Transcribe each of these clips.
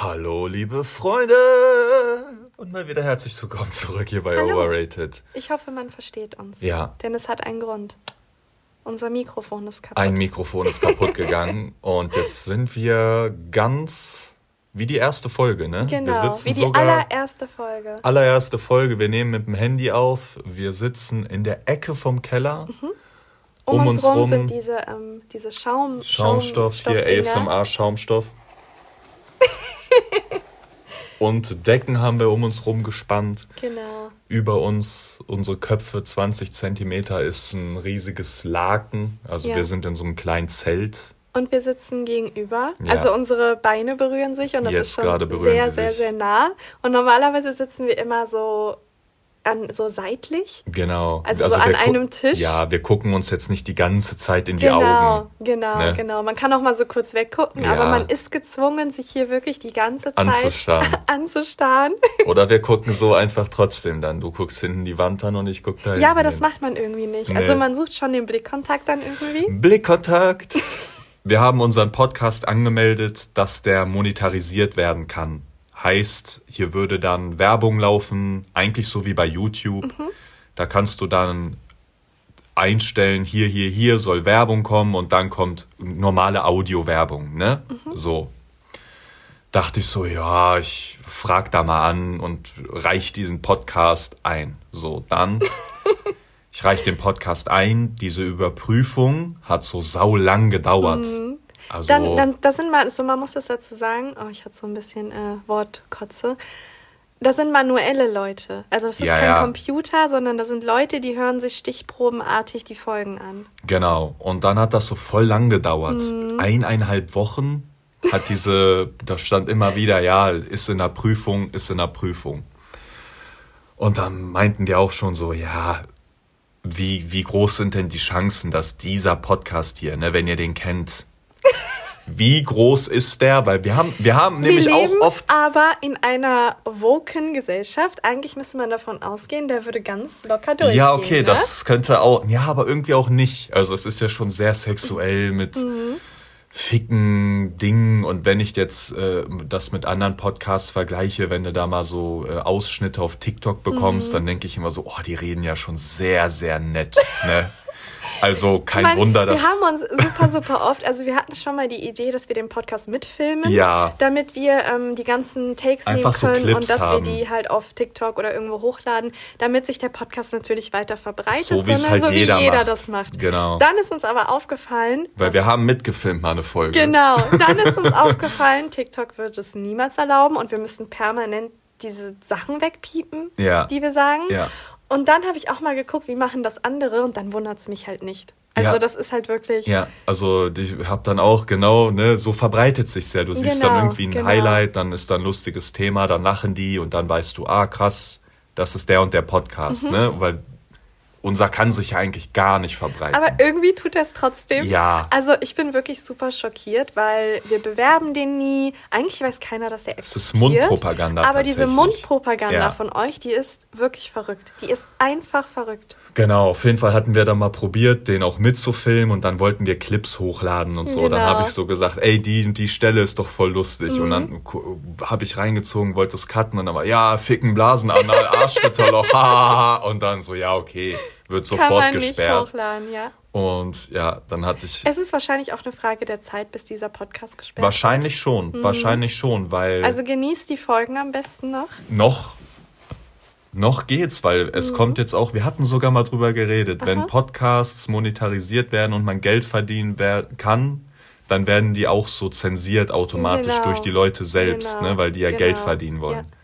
Hallo, liebe Freunde! Und mal wieder herzlich willkommen zurück hier bei Hallo. Overrated. Ich hoffe, man versteht uns. Ja. Denn es hat einen Grund. Unser Mikrofon ist kaputt. Ein Mikrofon ist kaputt gegangen und jetzt sind wir ganz wie die erste Folge, ne? wir genau, sitzen wie die allererste Folge. allererste Folge. Wir nehmen mit dem Handy auf. Wir sitzen in der Ecke vom Keller. Um, um uns uns rum rum sind diese, ähm, diese Schaum, Schaumstoff, hier Schaumstoffdinger. Und Decken haben wir um uns rum gespannt. Genau. Über uns, unsere Köpfe, 20 Zentimeter, ist ein riesiges Laken. Also Ja. wir sind in so einem kleinen Zelt. Und wir sitzen gegenüber. Ja. Also unsere Beine berühren sich und das Jetzt ist schon sehr, sehr, sehr nah. Und normalerweise sitzen wir immer so an, so seitlich. Genau. Also so an einem Tisch? Ja, wir gucken uns jetzt nicht die ganze Zeit in die Genau, Augen. genau, ne? genau. Man kann auch mal so kurz weggucken, Ja. aber man ist gezwungen, sich hier wirklich die ganze Zeit Anzustarren. anzustarren. Oder wir gucken so einfach trotzdem dann. Du guckst hinten die Wand an und ich guck da Ja, aber hinten das hin. macht man irgendwie nicht. Nee. Also man sucht schon den Blickkontakt dann irgendwie. Blickkontakt. Wir haben unseren Podcast angemeldet, dass der monetarisiert werden kann. Heißt, hier würde dann Werbung laufen, eigentlich so wie bei YouTube. Mhm. Da kannst du dann einstellen, hier, hier, hier soll Werbung kommen und dann kommt normale Audiowerbung, ne? Mhm. So. Dachte ich so, ja, ich frag da mal an und reich diesen Podcast ein. So, dann ich reiche den Podcast ein. Diese Überprüfung hat so sau lang gedauert. Also. Dann, dann, das sind mal, so man muss das dazu sagen. Oh, ich hatte so ein bisschen äh, Wortkotze. Das sind manuelle Leute. Also es ist Ja, kein ja. Computer, sondern das sind Leute, die hören sich stichprobenartig die Folgen an. genau. Und dann hat das so voll lang gedauert. Mhm. Eineinhalb Wochen hat diese, da stand immer wieder, ja, ist in der Prüfung, ist in der Prüfung. Und dann meinten die auch schon so, ja, wie, wie groß sind denn die Chancen, dass dieser Podcast hier, ne, wenn ihr den kennt, wie groß ist der? Weil wir haben, wir haben nämlich Wir leben auch oft aber in einer woken Gesellschaft. Eigentlich müsste man davon ausgehen, der würde ganz locker durchgehen. Ja, okay, ne? das könnte auch, ja, aber irgendwie auch nicht. Also es ist ja schon sehr sexuell mit Mhm. ficken Dingen und wenn ich jetzt äh, das mit anderen Podcasts vergleiche, wenn du da mal so äh, Ausschnitte auf TikTok Mhm. bekommst, dann denke ich immer so, oh, die reden ja schon sehr, sehr nett, ne? Also kein Man, Wunder, dass wir haben uns super, super oft, also wir hatten schon mal die Idee, dass wir den Podcast mitfilmen, Ja. damit wir ähm, die ganzen Takes Einfach so nehmen können Clips und dass haben. wir die halt auf TikTok oder irgendwo hochladen, damit sich der Podcast natürlich weiter verbreitet, So sondern halt so jeder wie jeder macht. das macht. Genau. Dann ist uns aber aufgefallen, weil wir haben mitgefilmt mal eine Folge. Genau, dann ist uns aufgefallen, TikTok wird es niemals erlauben und wir müssen permanent diese Sachen wegpiepen, Ja. die wir sagen. Ja. Und dann habe ich auch mal geguckt, wie machen das andere und dann wundert es mich halt nicht. Also Ja. das ist halt wirklich. Ja, also ich hab dann auch genau, ne, so verbreitet sich's ja. Du siehst dann Genau, irgendwie ein genau. Highlight, dann ist da ein lustiges Thema, dann lachen die und dann weißt du, ah krass, das ist der und der Podcast, Mhm. ne? Weil unser kann sich ja eigentlich gar nicht verbreiten. Aber irgendwie tut er es trotzdem. Ja. Also ich bin wirklich super schockiert, weil wir bewerben den nie. Eigentlich weiß keiner, dass der Es existiert. ist Mundpropaganda Aber diese. Mundpropaganda Ja. von euch, die ist wirklich verrückt. Die ist einfach verrückt. Genau, auf jeden Fall hatten wir dann mal probiert, den auch mitzufilmen und dann wollten wir Clips hochladen und so. Dann Genau. Mhm. habe ich so gesagt, ey, die und die Stelle ist doch voll lustig. Und dann habe ich reingezogen, wollte es cutten und dann war, ja, ficken, Blasen, Anal, Arschritterloch, hahaha. Und dann so, ja, okay, wird Kann sofort man nicht gesperrt. hochladen, ja. Und ja, dann hatte ich Es ist wahrscheinlich auch eine Frage der Zeit, bis dieser Podcast gesperrt wahrscheinlich schon, wahrscheinlich schon, weil wird. Also genießt die Folgen am besten noch. noch noch geht's, weil es kommt jetzt auch, wir hatten sogar mal drüber geredet, wenn Podcasts monetarisiert werden und man Geld verdienen kann, dann werden die auch so zensiert automatisch Genau. durch die Leute selbst, Genau. ne, weil die ja Genau. Geld verdienen wollen. Ja.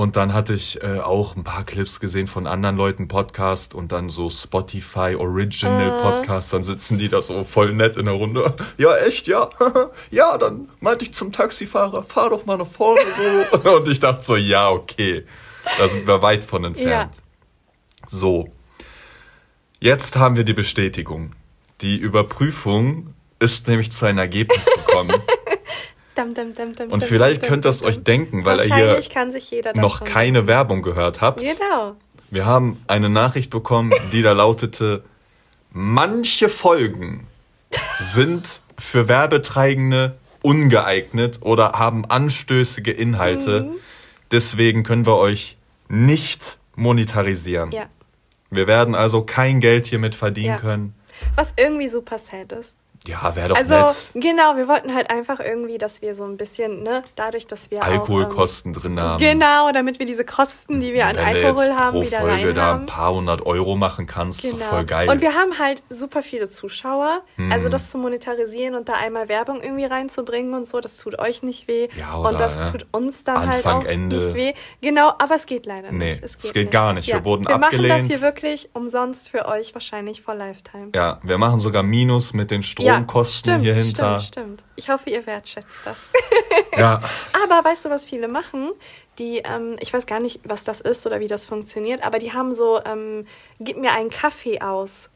Und dann hatte ich äh, auch ein paar Clips gesehen von anderen Leuten Podcast und dann so Spotify Original Ah. Podcast, dann sitzen die da so voll nett in der Runde. Ja, echt, ja. ja, dann meinte ich zum Taxifahrer, fahr doch mal nach vorne so. Und ich dachte so, ja, okay. Da sind wir weit von entfernt. So. Jetzt haben wir die Bestätigung. Die Überprüfung ist nämlich zu einem Ergebnis gekommen. Dam, dam, dam, Und vielleicht könnt ihr es euch denken, weil ihr hier noch keine Werbung gehört habt. Genau. Wir haben eine Nachricht bekommen, die da lautete, manche Folgen sind für Werbetreibende ungeeignet oder haben anstößige Inhalte. Mhm. Deswegen können wir euch nicht monetarisieren. Ja. Wir werden also kein Geld hiermit verdienen ja. können. Was irgendwie super sad ist. Ja, wäre doch also, nett. Genau, wir wollten halt einfach irgendwie, dass wir so ein bisschen, ne, dadurch, dass wir Alkoholkosten auch, ähm, drin haben. Genau, damit wir diese Kosten, die wir an Alkohol haben, pro wieder Folge rein da ein paar hundert Euro machen kannst, genau. ist voll geil. Und wir haben halt super viele Zuschauer. Hm. Also das zu monetarisieren und da einmal Werbung irgendwie reinzubringen und so, das tut euch nicht weh. Ja, oder, und das ja. tut uns dann halt Anfang, halt auch Ende. nicht weh. Genau, aber es geht leider nee, nicht. Es geht, es geht nicht. gar nicht. Ja. Wir wurden wir abgelehnt. Wir machen das hier wirklich umsonst für euch, wahrscheinlich for Lifetime. Ja, wir machen sogar Minus mit den Stromkosten hier hier hinter. Stimmt, stimmt. Ich hoffe, ihr wertschätzt das. ja. Aber weißt du, was viele machen? Die, ähm, ich weiß gar nicht, was das ist oder wie das funktioniert, aber die haben so, ähm, gib mir einen Kaffee aus.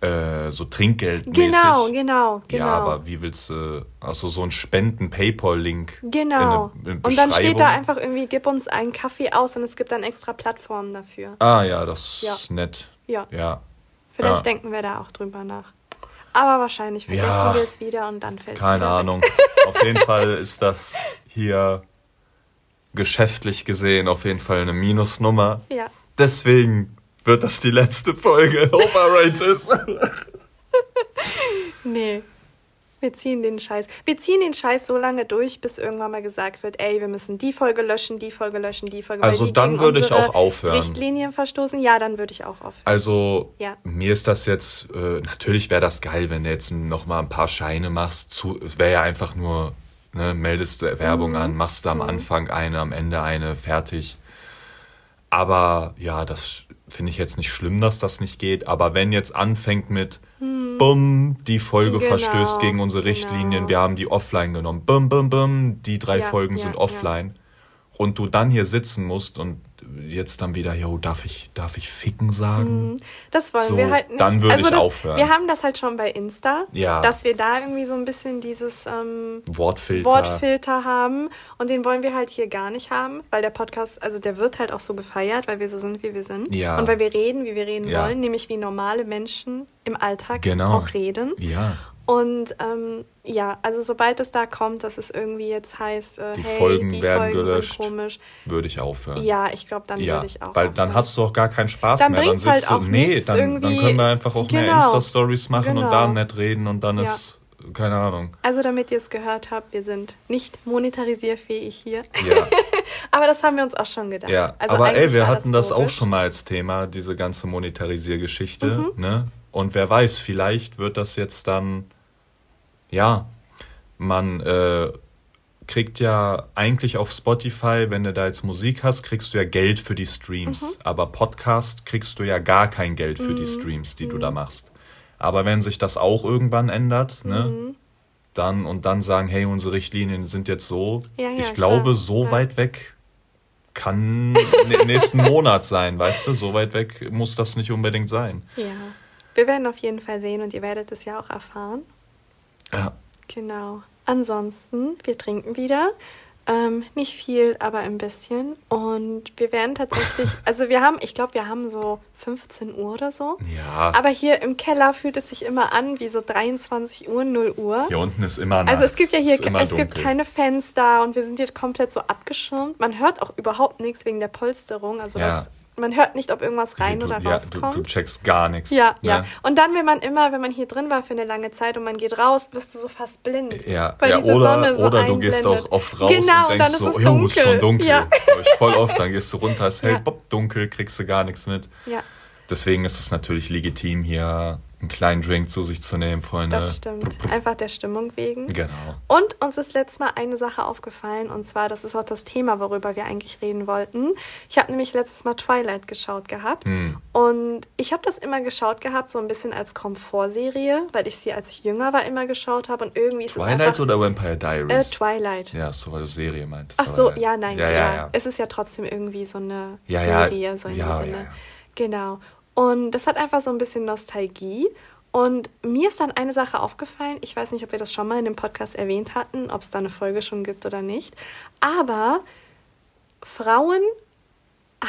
Äh, so Trinkgeld. Genau, genau, genau. Ja, aber wie willst du, also so ein Spenden-Paypal-Link. Genau. In eine, in und dann steht da einfach irgendwie, gib uns einen Kaffee aus und es gibt dann extra Plattformen dafür. Ah ja, das ja. ist nett. Ja. ja. Vielleicht ja. denken wir da auch drüber nach. Aber wahrscheinlich vergessen ja, wir es wieder und dann fällt es Keine Ahnung. auf jeden Fall ist das hier geschäftlich gesehen auf jeden Fall eine Minusnummer. Ja. Deswegen wird das die letzte Folge overrated. nee. Wir ziehen den Scheiß. Wir ziehen den Scheiß so lange durch, bis irgendwann mal gesagt wird, ey, wir müssen die Folge löschen, die Folge löschen, die Folge. Also dann würde ich auch aufhören. Richtlinien verstoßen. Ja, dann würde ich auch aufhören. Also ja. mir ist das jetzt äh, natürlich wäre das geil, wenn du jetzt noch mal ein paar Scheine machst. Zu, es wäre ja einfach nur ne, meldest du Werbung mhm. an, machst du am mhm. Anfang eine, am Ende eine, fertig. Aber ja, das finde ich jetzt nicht schlimm, dass das nicht geht. Aber wenn jetzt anfängt mit hm. Bumm, die Folge genau, verstößt gegen unsere Richtlinien, genau. wir haben die offline genommen. Bum, bum, bum, die drei ja, Folgen ja, sind offline. Ja. Und du dann hier sitzen musst und jetzt dann wieder, yo, darf ich, darf ich ficken sagen? Mhm. Das wollen so, wir halt nicht. Dann würde also ich das, aufhören. Wir haben das halt schon bei Insta, ja. dass wir da irgendwie so ein bisschen dieses ähm, Wortfilter. Wortfilter haben und den wollen wir halt hier gar nicht haben, weil der Podcast, also der wird halt auch so gefeiert, weil wir so sind, wie wir sind ja. und weil wir reden, wie wir reden ja. wollen, nämlich wie normale Menschen im Alltag genau. auch reden. Ja. Und ähm, ja, also sobald es da kommt, dass es irgendwie jetzt heißt, äh, die hey, Folgen die werden Folgen gelöscht, komisch, würde ich aufhören. Ja, ich glaube, dann ja, würde ich auch. Weil aufhören. dann hast du auch gar keinen Spaß dann mehr. Dann sitzt halt du, nee, dann, dann können wir einfach auch genau. mehr Insta-Stories machen genau. und da nett reden und dann ja. ist keine Ahnung. Also damit ihr es gehört habt, wir sind nicht monetarisierfähig hier. Ja. aber das haben wir uns auch schon gedacht. Ja, also aber ey, wir hatten das, das auch schon mal als Thema, diese ganze Monetarisiergeschichte. Mhm. Ne? Und wer weiß, vielleicht wird das jetzt dann ja, man äh, kriegt ja eigentlich auf Spotify, wenn du da jetzt Musik hast, kriegst du ja Geld für die Streams. Mhm. Aber Podcast kriegst du ja gar kein Geld für mhm. die Streams, die mhm. du da machst. Aber wenn sich das auch irgendwann ändert, ne, mhm. dann und dann sagen, hey, unsere Richtlinien sind jetzt so, ja, ja, ich glaube, klar. so ja. weit weg kann nächsten Monat sein, weißt du? So weit weg muss das nicht unbedingt sein. Ja. Wir werden auf jeden Fall sehen und ihr werdet es ja auch erfahren. Ja. Genau. Ansonsten, wir trinken wieder. Ähm, nicht viel, aber ein bisschen. Und wir werden tatsächlich, also wir haben, ich glaube, wir haben so 15 Uhr oder so. Ja. Aber hier im Keller fühlt es sich immer an wie so 23 Uhr, 0 Uhr. Hier unten ist immer nachts. Also es gibt ja hier, es dunkel. gibt keine Fenster und wir sind jetzt komplett so abgeschirmt. Man hört auch überhaupt nichts wegen der Polsterung. Also ja. das man hört nicht, ob irgendwas rein du, oder ja, rauskommt. Du, du, checkst gar nichts. Ja, ne? ja. Und dann, wenn man immer, wenn man hier drin war für eine lange Zeit und man geht raus, wirst du so fast blind. Ja, ja oder, so oder du gehst auch oft raus genau, und denkst und so, jo, ist schon dunkel. Ja. Ich voll oft, dann gehst du runter, es hält, ja. bopp, dunkel, kriegst du gar nichts mit. Ja. Deswegen ist es natürlich legitim, hier einen kleinen Drink zu sich zu nehmen, Freunde. Das stimmt. Einfach der Stimmung wegen. Genau. Und uns ist letztes Mal eine Sache aufgefallen, und zwar, das ist auch das Thema, worüber wir eigentlich reden wollten. Ich habe nämlich letztes Mal Twilight geschaut gehabt. Hm. Und ich habe das immer geschaut gehabt, so ein bisschen als Komfortserie, weil ich sie, als ich jünger war, immer geschaut habe. Und irgendwie ist Twilight es einfach, oder Vampire Diaries? Äh, Twilight. Ja, so, weil du Serie meintest. Ach so, ja, nein, ja, ja, ja, Es ist ja trotzdem irgendwie so eine Serie, so in ja, dem Sinne. Genau. Und das hat einfach so ein bisschen Nostalgie. Und mir ist dann eine Sache aufgefallen. Ich weiß nicht, ob wir das schon mal in dem Podcast erwähnt hatten, ob es da eine Folge schon gibt oder nicht. Aber Frauen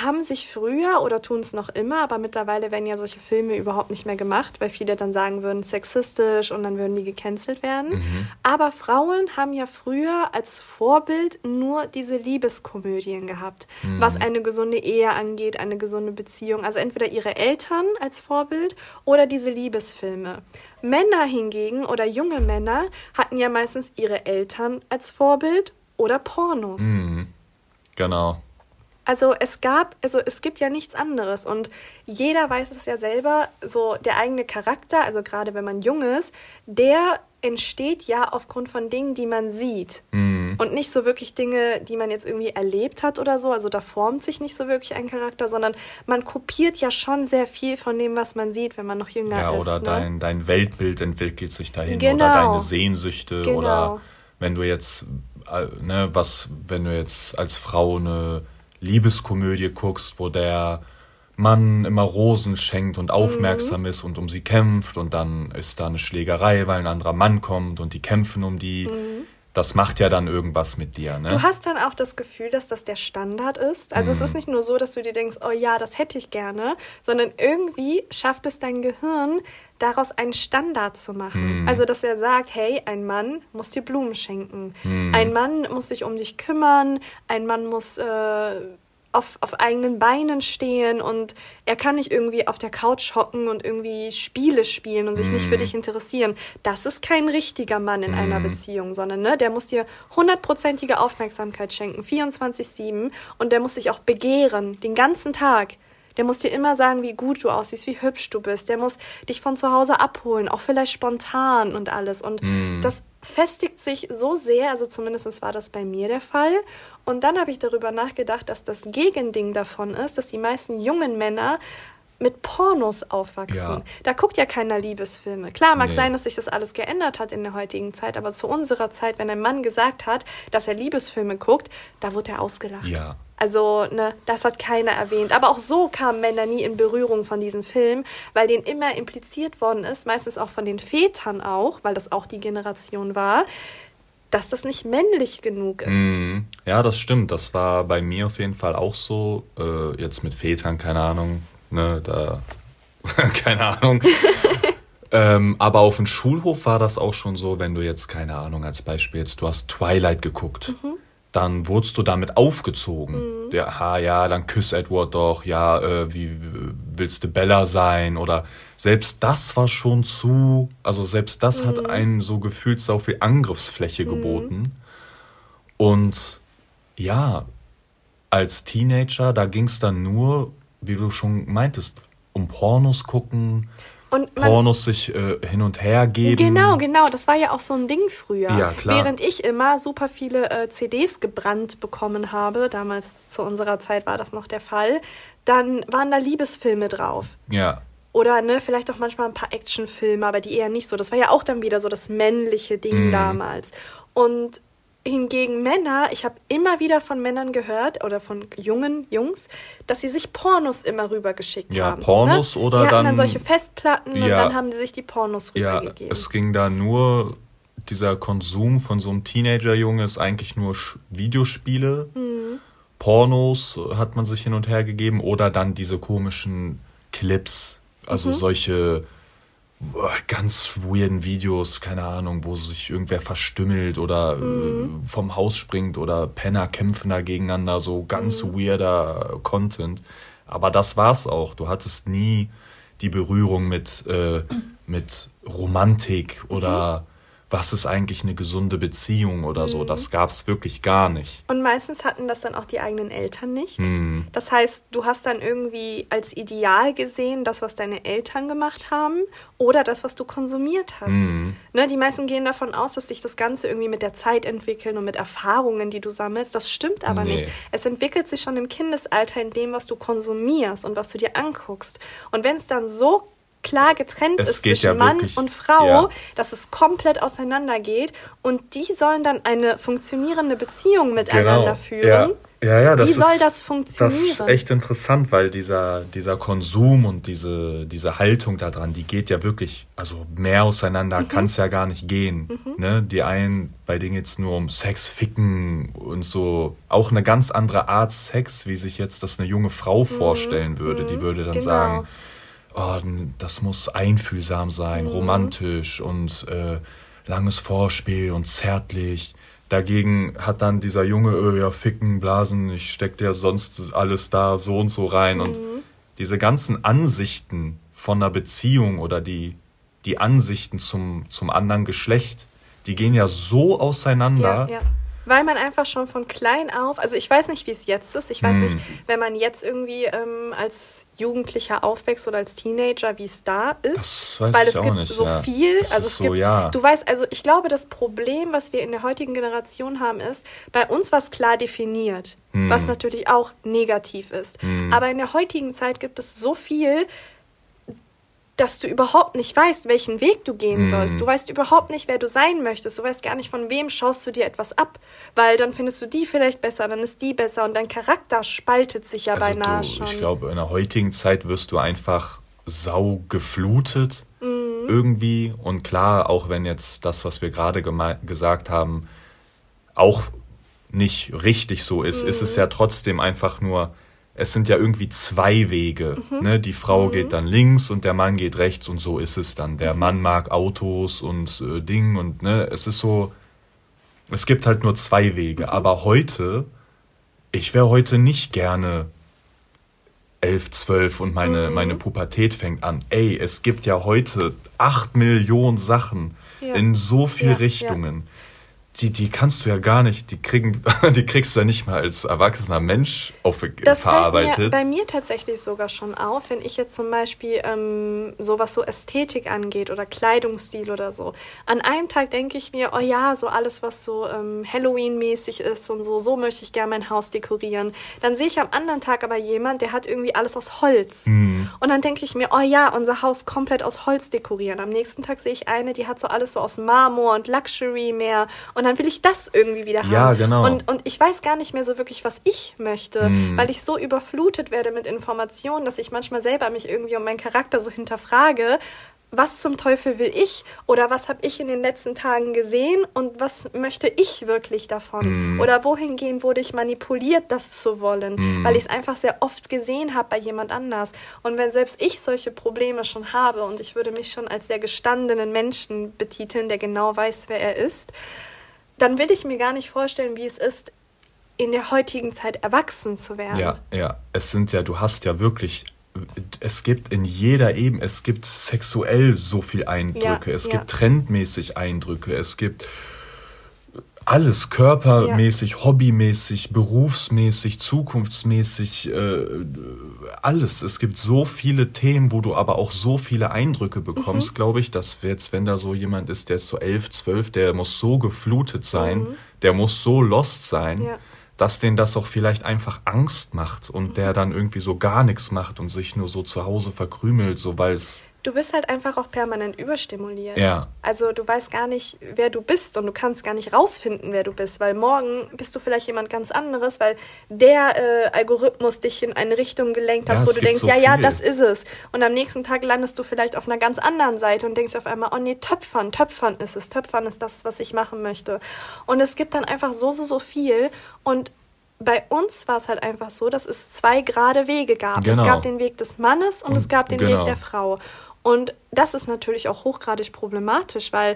haben sich früher oder tun es noch immer, aber mittlerweile werden ja solche Filme überhaupt nicht mehr gemacht, weil viele dann sagen würden, sexistisch und dann würden die gecancelt werden. Mhm. Aber Frauen haben ja früher als Vorbild nur diese Liebeskomödien gehabt, mhm. was eine gesunde Ehe angeht, eine gesunde Beziehung. Also entweder ihre Eltern als Vorbild oder diese Liebesfilme. Männer hingegen oder junge Männer hatten ja meistens ihre Eltern als Vorbild oder Pornos. Mhm. Genau. Also es gab, also es gibt ja nichts anderes und jeder weiß es ja selber, so der eigene Charakter, also gerade wenn man jung ist, der entsteht ja aufgrund von Dingen, die man sieht mhm. und nicht so wirklich Dinge, die man jetzt irgendwie erlebt hat oder so. Also da formt sich nicht so wirklich ein Charakter, sondern man kopiert ja schon sehr viel von dem, was man sieht, wenn man noch jünger ja, ist. Ja, oder ne? dein, dein Weltbild entwickelt sich dahin genau. oder deine Sehnsüchte genau. oder wenn du jetzt, äh, ne, was, wenn du jetzt als Frau eine Liebeskomödie guckst, wo der Mann immer Rosen schenkt und aufmerksam mhm. ist und um sie kämpft und dann ist da eine Schlägerei, weil ein anderer Mann kommt und die kämpfen um die. Mhm. Das macht ja dann irgendwas mit dir, ne? Du hast dann auch das Gefühl, dass das der Standard ist. Also mhm. es ist nicht nur so, dass du dir denkst, oh ja, das hätte ich gerne, sondern irgendwie schafft es dein Gehirn, daraus einen Standard zu machen. Mhm. Also, dass er sagt, hey, ein Mann muss dir Blumen schenken, mhm. ein Mann muss sich um dich kümmern, ein Mann muss äh, auf, auf eigenen Beinen stehen und er kann nicht irgendwie auf der Couch hocken und irgendwie Spiele spielen und sich mm. nicht für mhm. dich interessieren. Das ist kein richtiger Mann in mm. einer mhm. Beziehung, sondern ne, der muss dir hundertprozentige Aufmerksamkeit schenken, 24-7 und der muss dich auch begehren, den ganzen Tag. Der muss dir immer sagen, wie gut du aussiehst, wie hübsch du bist. Der muss dich von zu Hause abholen, auch vielleicht spontan und alles. Und mm. das festigt sich so sehr, also zumindest war das bei mir der Fall. Und dann habe ich darüber nachgedacht, dass das Gegending davon ist, dass die meisten jungen Männer mit Pornos aufwachsen. Ja. Da guckt ja keiner Liebesfilme. Klar, mag nee. sein, dass sich das alles geändert hat in der heutigen Zeit, aber zu unserer Zeit, wenn ein Mann gesagt hat, dass er Liebesfilme guckt, da wurde er ausgelacht. Ja. Also, ne, das hat keiner erwähnt. Aber auch so kamen Männer nie in Berührung von diesem Film, weil denen immer impliziert worden ist, meistens auch von den Vätern auch, weil das auch die Generation war, dass das nicht männlich genug ist. Mm, ja, das stimmt. Das war bei mir auf jeden Fall auch so. Äh, jetzt mit Vätern, keine Ahnung, ne, da, keine Ahnung. ähm, aber auf dem Schulhof war das auch schon so, wenn du jetzt, keine Ahnung, als Beispiel jetzt, du hast Twilight geguckt. Mhm dann wurdest du damit aufgezogen. Mhm. Ja, ha, ja, dann küss Edward doch, ja, äh, wie willst du Bella sein? Oder selbst das war schon zu, also selbst das mhm. hat einen so gefühlt so viel Angriffsfläche mhm. geboten. Und ja, als Teenager, da ging es dann nur, wie du schon meintest, um Pornos gucken, und Pornos sich äh, hin und her geben. Genau, genau. Das war ja auch so ein Ding früher. Ja, klar. Während ich immer super viele äh, CDs gebrannt bekommen habe, damals zu unserer Zeit war das noch der Fall, dann waren da Liebesfilme drauf. Ja. Oder ne, vielleicht auch manchmal ein paar Actionfilme, aber die eher nicht so. Das war ja auch dann wieder so das männliche Ding mm. damals. Und Hingegen Männer, ich habe immer wieder von Männern gehört oder von jungen Jungs, dass sie sich Pornos immer rübergeschickt ja, haben. Ja, Pornos ne? oder die dann. dann solche Festplatten ja, und dann haben sie sich die Pornos rübergegeben. Ja, es ging da nur, dieser Konsum von so einem Teenager-Junge ist eigentlich nur Videospiele. Mhm. Pornos hat man sich hin und her gegeben oder dann diese komischen Clips, also mhm. solche ganz weirden Videos, keine Ahnung, wo sich irgendwer verstümmelt oder mhm. äh, vom Haus springt oder Penner kämpfen da gegeneinander, so ganz mhm. weirder Content. Aber das war's auch. Du hattest nie die Berührung mit, äh, mit Romantik oder mhm was ist eigentlich eine gesunde Beziehung oder mhm. so. Das gab es wirklich gar nicht. Und meistens hatten das dann auch die eigenen Eltern nicht. Mhm. Das heißt, du hast dann irgendwie als Ideal gesehen, das, was deine Eltern gemacht haben oder das, was du konsumiert hast. Mhm. Ne, die meisten gehen davon aus, dass sich das Ganze irgendwie mit der Zeit entwickeln und mit Erfahrungen, die du sammelst. Das stimmt aber nee. nicht. Es entwickelt sich schon im Kindesalter in dem, was du konsumierst und was du dir anguckst. Und wenn es dann so klar getrennt es ist zwischen ja Mann wirklich, und Frau, ja. dass es komplett auseinandergeht und die sollen dann eine funktionierende Beziehung miteinander genau. führen. Ja. Ja, das Wie soll ist, das funktionieren? Das ist echt interessant, weil dieser, dieser Konsum und diese, diese Haltung daran, die geht ja wirklich, also mehr auseinander mhm. kann es ja gar nicht gehen. Mhm. Ne? Die einen, bei denen geht es nur um Sex, Ficken und so. Auch eine ganz andere Art Sex, wie sich jetzt das eine junge Frau mhm. vorstellen würde. Die mhm. würde dann genau. sagen, oh, das muss einfühlsam sein, mhm. romantisch und äh, langes Vorspiel und zärtlich. Dagegen hat dann dieser Junge, öh, ja, ficken, blasen, ich steck dir sonst alles da so und so rein. Mhm. Und diese ganzen Ansichten von einer Beziehung oder die, die Ansichten zum, zum anderen Geschlecht, die gehen ja so auseinander. Ja, ja weil man einfach schon von klein auf, also ich weiß nicht, wie es jetzt ist, ich weiß hm. nicht, wenn man jetzt irgendwie ähm, als Jugendlicher aufwächst oder als Teenager, wie es da ist, weil es gibt nicht, so ja. viel, das also es so, gibt, ja. du weißt, also ich glaube, das Problem, was wir in der heutigen Generation haben, ist, bei uns war es klar definiert, hm. was natürlich auch negativ ist, hm. aber in der heutigen Zeit gibt es so viel, dass du überhaupt nicht weißt, welchen Weg du gehen mm. sollst. Du weißt überhaupt nicht, wer du sein möchtest. Du weißt gar nicht, von wem schaust du dir etwas ab. Weil dann findest du die vielleicht besser, dann ist die besser und dein Charakter spaltet sich ja also beinahe du, schon. Ich glaube, in der heutigen Zeit wirst du einfach sau geflutet mm. irgendwie. Und klar, auch wenn jetzt das, was wir gerade gesagt haben, auch nicht richtig so ist, mm. ist es mhm. ja trotzdem einfach nur es sind ja irgendwie zwei Wege. Mhm. Ne? Die Frau mhm. geht dann links und der Mann geht rechts und so ist es dann. Der mhm. Mann mag Autos und äh, Ding und ne, es ist so, es gibt halt nur zwei Wege. Mhm. Aber heute, ich wäre heute nicht gerne elf, zwölf und meine, mhm. meine Pubertät fängt an. Ey, es gibt ja heute acht Millionen Sachen ja. in so viele ja, Richtungen. Ja die, die kannst du ja gar nicht, die kriegen, die kriegst du ja nicht mal als erwachsener Mensch auf, das verarbeitet. Fällt mir, bei mir tatsächlich sogar schon auf, wenn ich jetzt zum Beispiel ähm, sowas so Ästhetik angeht oder Kleidungsstil oder so. An einem Tag denke ich mir, oh ja, so alles, was so ähm, Halloween-mäßig ist und so, so möchte ich gerne mein Haus dekorieren. Dann sehe ich am anderen Tag aber jemand, der hat irgendwie alles aus Holz. Mhm. Und dann denke ich mir, oh ja, unser Haus komplett aus Holz dekorieren. Am nächsten Tag sehe ich eine, die hat so alles so aus Marmor und Luxury mehr. Und dann will ich das irgendwie wieder haben. Ja, genau. Und, und ich weiß gar nicht mehr so wirklich, was ich möchte, mm. weil ich so überflutet werde mit Informationen, dass ich manchmal selber mich irgendwie um meinen Charakter so hinterfrage, was zum Teufel will ich oder was habe ich in den letzten Tagen gesehen und was möchte ich wirklich davon? Mm. Oder wohingehend wurde ich manipuliert, das zu wollen, mm. weil ich es einfach sehr oft gesehen habe bei jemand anders. Und wenn selbst ich solche Probleme schon habe und ich würde mich schon als sehr gestandenen Menschen betiteln, der genau weiß, wer er ist, dann will ich mir gar nicht vorstellen, wie es ist, in der heutigen Zeit erwachsen zu werden. Ja, ja. Es sind ja, du hast ja wirklich, es gibt in jeder Ebene, es gibt sexuell so viel Eindrücke, ja, es ja. gibt trendmäßig Eindrücke, es gibt alles, körpermäßig, ja. hobbymäßig, berufsmäßig, zukunftsmäßig, äh, alles. Es gibt so viele Themen, wo du aber auch so viele Eindrücke bekommst, mhm. glaube ich, dass jetzt, wenn da so jemand ist, der ist so elf, zwölf, der muss so geflutet sein, mhm. der muss so lost sein, ja. dass den das auch vielleicht einfach Angst macht und mhm. der dann irgendwie so gar nichts macht und sich nur so zu Hause verkrümelt, so weil es du bist halt einfach auch permanent überstimuliert. Ja. Also du weißt gar nicht, wer du bist und du kannst gar nicht rausfinden, wer du bist, weil morgen bist du vielleicht jemand ganz anderes, weil der äh, Algorithmus dich in eine Richtung gelenkt hat, ja, wo du denkst, so ja, viel. ja, das ist es. Und am nächsten Tag landest du vielleicht auf einer ganz anderen Seite und denkst auf einmal, oh nee, Töpfern, Töpfern ist es, Töpfern ist das, was ich machen möchte. Und es gibt dann einfach so, so, so viel und bei uns war es halt einfach so, dass es zwei gerade Wege gab. Genau. Es gab den Weg des Mannes und, und es gab den genau. Weg der Frau. Und das ist natürlich auch hochgradig problematisch, weil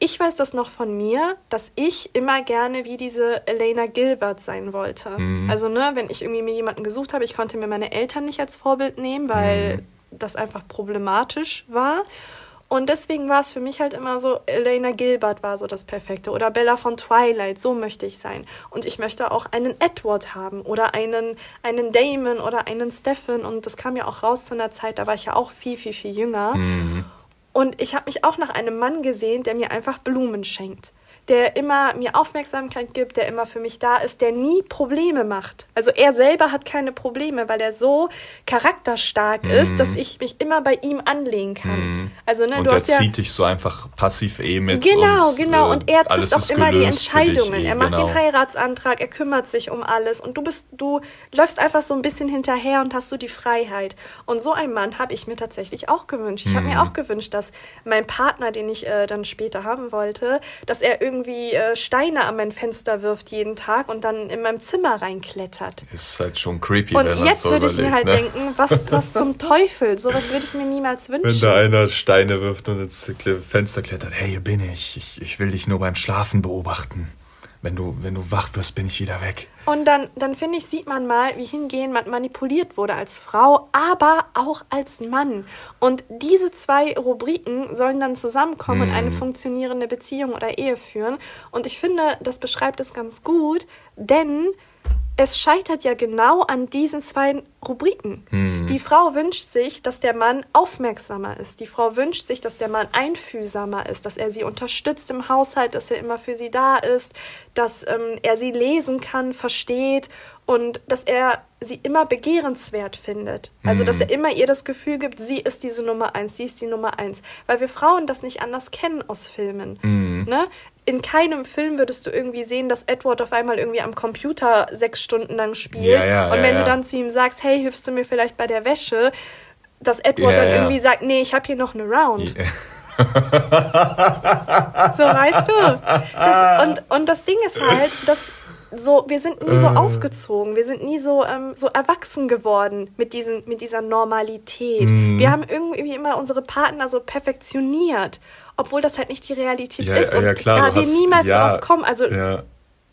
ich weiß das noch von mir, dass ich immer gerne wie diese Elena Gilbert sein wollte. Mhm. Also, ne, wenn ich irgendwie mir jemanden gesucht habe, ich konnte mir meine Eltern nicht als Vorbild nehmen, weil mhm. das einfach problematisch war. Und deswegen war es für mich halt immer so, Elena Gilbert war so das Perfekte oder Bella von Twilight, so möchte ich sein. Und ich möchte auch einen Edward haben oder einen, einen Damon oder einen Stephen. Und das kam ja auch raus zu einer Zeit, da war ich ja auch viel, viel, viel jünger. Mhm. Und ich habe mich auch nach einem Mann gesehen, der mir einfach Blumen schenkt der immer mir Aufmerksamkeit gibt, der immer für mich da ist, der nie Probleme macht. Also er selber hat keine Probleme, weil er so charakterstark mhm. ist, dass ich mich immer bei ihm anlegen kann. Mhm. Also, ne, und du er hast zieht ja, dich so einfach passiv eh mit. Genau, und, genau. Äh, und er trifft auch immer die Entscheidungen. Eh, er macht genau. den Heiratsantrag, er kümmert sich um alles. Und du bist, du läufst einfach so ein bisschen hinterher und hast so die Freiheit. Und so einen Mann habe ich mir tatsächlich auch gewünscht. Ich mhm. habe mir auch gewünscht, dass mein Partner, den ich äh, dann später haben wollte, dass er irgendwie äh, Steine an mein Fenster wirft jeden Tag und dann in meinem Zimmer reinklettert. Ist halt schon creepy. Und wenn jetzt so würde ich mir halt ne? denken, was, was zum Teufel, sowas würde ich mir niemals wünschen. Wenn da einer Steine wirft und ins Fenster klettert, hey, hier bin ich. ich, ich will dich nur beim Schlafen beobachten wenn du, wenn du wach wirst, bin ich wieder weg. Und dann, dann finde ich, sieht man mal, wie hingehend man manipuliert wurde als Frau, aber auch als Mann. Und diese zwei Rubriken sollen dann zusammenkommen mm. und eine hm. funktionierende Beziehung oder Ehe führen. Und ich finde, das beschreibt es ganz gut, denn es scheitert ja genau an diesen zwei Rubriken. Mhm. Die Frau wünscht sich, dass der Mann aufmerksamer ist. Die Frau wünscht sich, dass der Mann einfühlsamer ist, dass er sie unterstützt im Haushalt, dass er immer für sie da ist, dass ähm, er sie lesen kann, versteht und dass er sie immer begehrenswert findet. Also, dass mhm. er immer ihr das Gefühl gibt, sie ist diese Nummer eins, sie ist die Nummer eins. Weil wir Frauen das nicht anders kennen aus Filmen. Mhm. Ne? In keinem Film würdest du irgendwie sehen, dass Edward auf einmal irgendwie am Computer sechs Stunden lang spielt. Ja, ja, und wenn du dann zu ihm sagst, hey, hilfst du mir vielleicht bei der Wäsche, dass Edward dann irgendwie sagt, nee, ich habe hier noch eine Round. so, weißt du? Das, und, und das Ding ist halt, dass so, wir sind nie so äh. aufgezogen, wir sind nie so, ähm, so erwachsen geworden mit, diesen, mit dieser Normalität. Mm. Wir haben irgendwie immer unsere Partner so perfektioniert obwohl das halt nicht die Realität ja, ist und ja, klar, da wir hast, niemals ja, darauf kommen. Also ja.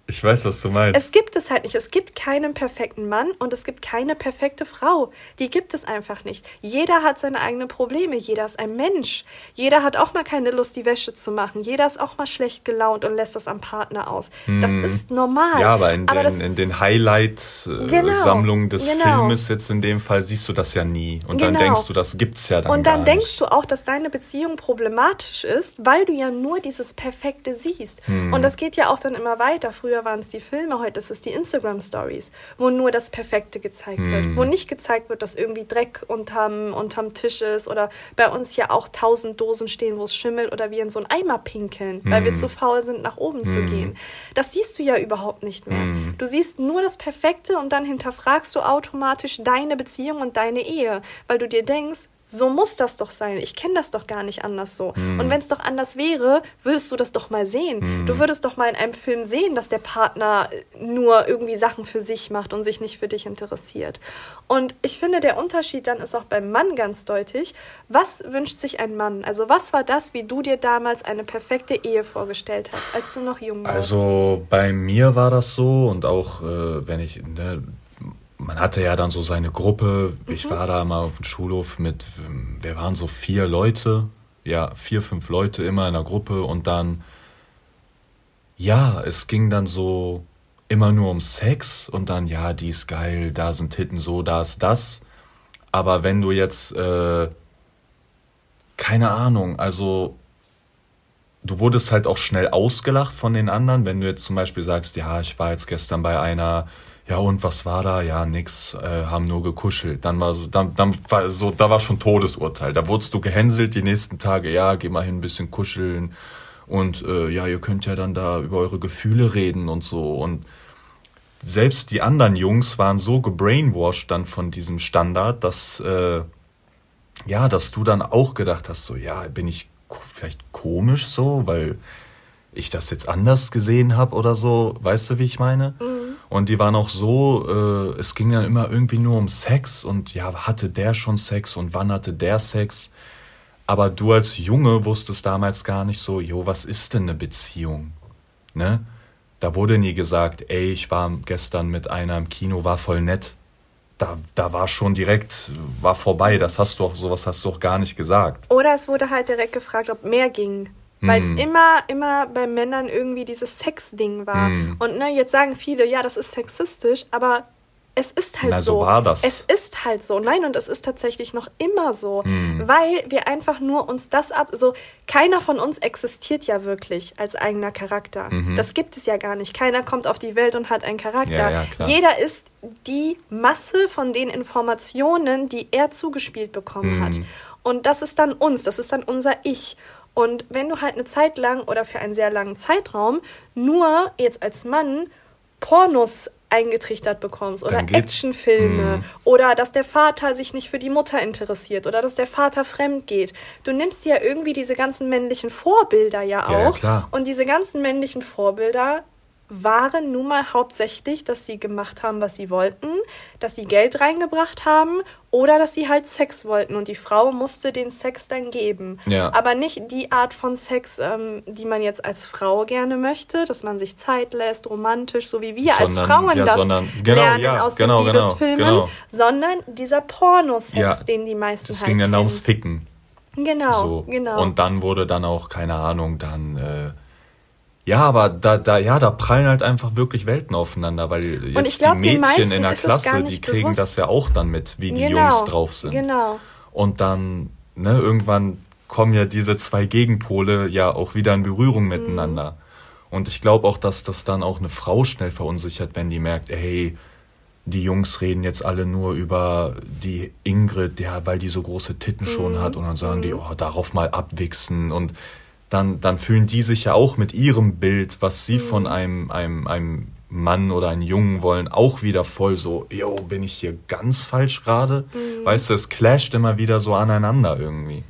Ich weiß, was du meinst. Es gibt es halt nicht. Es gibt keinen perfekten Mann und es gibt keine perfekte Frau. Die gibt es einfach nicht. Jeder hat seine eigenen Probleme. Jeder ist ein Mensch. Jeder hat auch mal keine Lust, die Wäsche zu machen. Jeder ist auch mal schlecht gelaunt und lässt das am Partner aus. Hm. Das ist normal. Ja, aber in aber den, in den Highlight-Sammlungen genau, des genau. Filmes jetzt in dem Fall siehst du das ja nie. Und genau. dann denkst du, das gibt's ja dann Und dann denkst nicht. du auch, dass deine Beziehung problematisch ist, weil du ja nur dieses Perfekte siehst. Hm. Und das geht ja auch dann immer weiter. Früher Früher waren es die Filme, heute ist es die Instagram Stories, wo nur das Perfekte gezeigt hm. wird, wo nicht gezeigt wird, dass irgendwie Dreck unterm, unterm Tisch ist oder bei uns hier auch tausend Dosen stehen, wo es schimmelt oder wir in so einen Eimer pinkeln, hm. weil wir hm. zu faul sind, nach oben hm. zu gehen. Das siehst du ja überhaupt nicht mehr. Hm. Du siehst nur das Perfekte und dann hinterfragst du automatisch deine Beziehung und deine Ehe, weil du dir denkst, so muss das doch sein. Ich kenne das doch gar nicht anders so. Mm. Und wenn es doch anders wäre, würdest du das doch mal sehen. Mm. Du würdest doch mal in einem Film sehen, dass der Partner nur irgendwie Sachen für sich macht und sich nicht für dich interessiert. Und ich finde, der Unterschied dann ist auch beim Mann ganz deutlich. Was wünscht sich ein Mann? Also was war das, wie du dir damals eine perfekte Ehe vorgestellt hast, als du noch jung warst? Also bei mir war das so und auch äh, wenn ich ne, man hatte ja dann so seine Gruppe. Mhm. Ich war da mal auf dem Schulhof mit, wir waren so vier Leute, ja, vier, fünf Leute immer in der Gruppe und dann, ja, es ging dann so immer nur um Sex und dann, ja, die ist geil, da sind Titten so, da ist das. Aber wenn du jetzt, äh, keine Ahnung, also du wurdest halt auch schnell ausgelacht von den anderen, wenn du jetzt zum Beispiel sagst, ja, ich war jetzt gestern bei einer ja und was war da? Ja, nix, äh, haben nur gekuschelt. Dann war so, dann, dann war so, da war schon Todesurteil. Da wurdest du gehänselt die nächsten Tage, ja, geh mal hin, ein bisschen kuscheln und äh, ja, ihr könnt ja dann da über eure Gefühle reden und so und selbst die anderen Jungs waren so gebrainwashed dann von diesem Standard, dass äh, ja, dass du dann auch gedacht hast, so ja, bin ich vielleicht komisch so, weil ich das jetzt anders gesehen habe oder so, weißt du, wie ich meine? Mhm. Und die waren auch so, äh, es ging dann immer irgendwie nur um Sex und ja, hatte der schon Sex und wann hatte der Sex? Aber du als Junge wusstest damals gar nicht so, jo, was ist denn eine Beziehung? Ne? Da wurde nie gesagt, ey, ich war gestern mit einer im Kino, war voll nett. Da, da war schon direkt, war vorbei. Das hast du auch, sowas hast du auch gar nicht gesagt. Oder es wurde halt direkt gefragt, ob mehr ging. Weil es mm. immer, immer bei Männern irgendwie dieses Sex-Ding war. Mm. Und ne, jetzt sagen viele, ja, das ist sexistisch, aber es ist halt Na, so. so war das. Es ist halt so. Nein, und es ist tatsächlich noch immer so, hm. weil wir einfach nur uns das ab, so keiner von uns existiert ja wirklich als eigener Charakter. Mhm. Das gibt es ja gar nicht. Keiner kommt auf die Welt und hat einen Charakter. Ja, ja, Jeder ist die Masse von den Informationen, die er zugespielt bekommen hat. Und das ist dann uns, das ist dann unser Ich. Und wenn du halt eine Zeit lang oder für einen sehr langen Zeitraum nur jetzt als Mann Pornos eingetrichtert bekommst oder Actionfilme mm. oder dass der Vater sich nicht für die Mutter interessiert oder dass der Vater fremd geht. Du nimmst ja irgendwie diese ganzen männlichen Vorbilder ja auch ja, ja, und diese ganzen männlichen Vorbilder waren nun mal hauptsächlich, dass sie gemacht haben, was sie wollten, dass sie Geld reingebracht haben oder dass sie halt Sex wollten und die Frau musste den Sex dann geben. Ja. Aber nicht die Art von Sex, ähm, die man jetzt als Frau gerne möchte, dass man sich Zeit lässt, romantisch, so wie wir sondern, als Frauen ja, das sondern, genau, lernen ja, aus genau, den genau, Liebesfilmen, genau. sondern dieser Pornosex, den die meisten das halt ging dann ums Ficken. Genau, so. genau. Und dann wurde dann auch, keine Ahnung, dann... Äh, ja, aber da, da, ja, da prallen halt einfach wirklich Welten aufeinander, weil jetzt glaub, die Mädchen in der Klasse, die kriegen bewusst. das ja auch dann mit, wie die genau, Jungs drauf sind. Genau. Und dann, ne, irgendwann kommen ja diese zwei Gegenpole ja auch wieder in Berührung mhm. miteinander. Und ich glaube auch, dass das dann auch eine Frau schnell verunsichert, wenn die merkt, hey, die Jungs reden jetzt alle nur über die Ingrid, ja, weil die so große Titten schon mhm. hat und dann sagen mhm. die, oh, darauf mal abwichsen und dann, dann fühlen die sich ja auch mit ihrem Bild, was sie mhm. von einem, einem, einem Mann oder einem Jungen wollen, auch wieder voll so, yo, bin ich hier ganz falsch gerade? Mhm. Weißt du, es clasht immer wieder so aneinander irgendwie.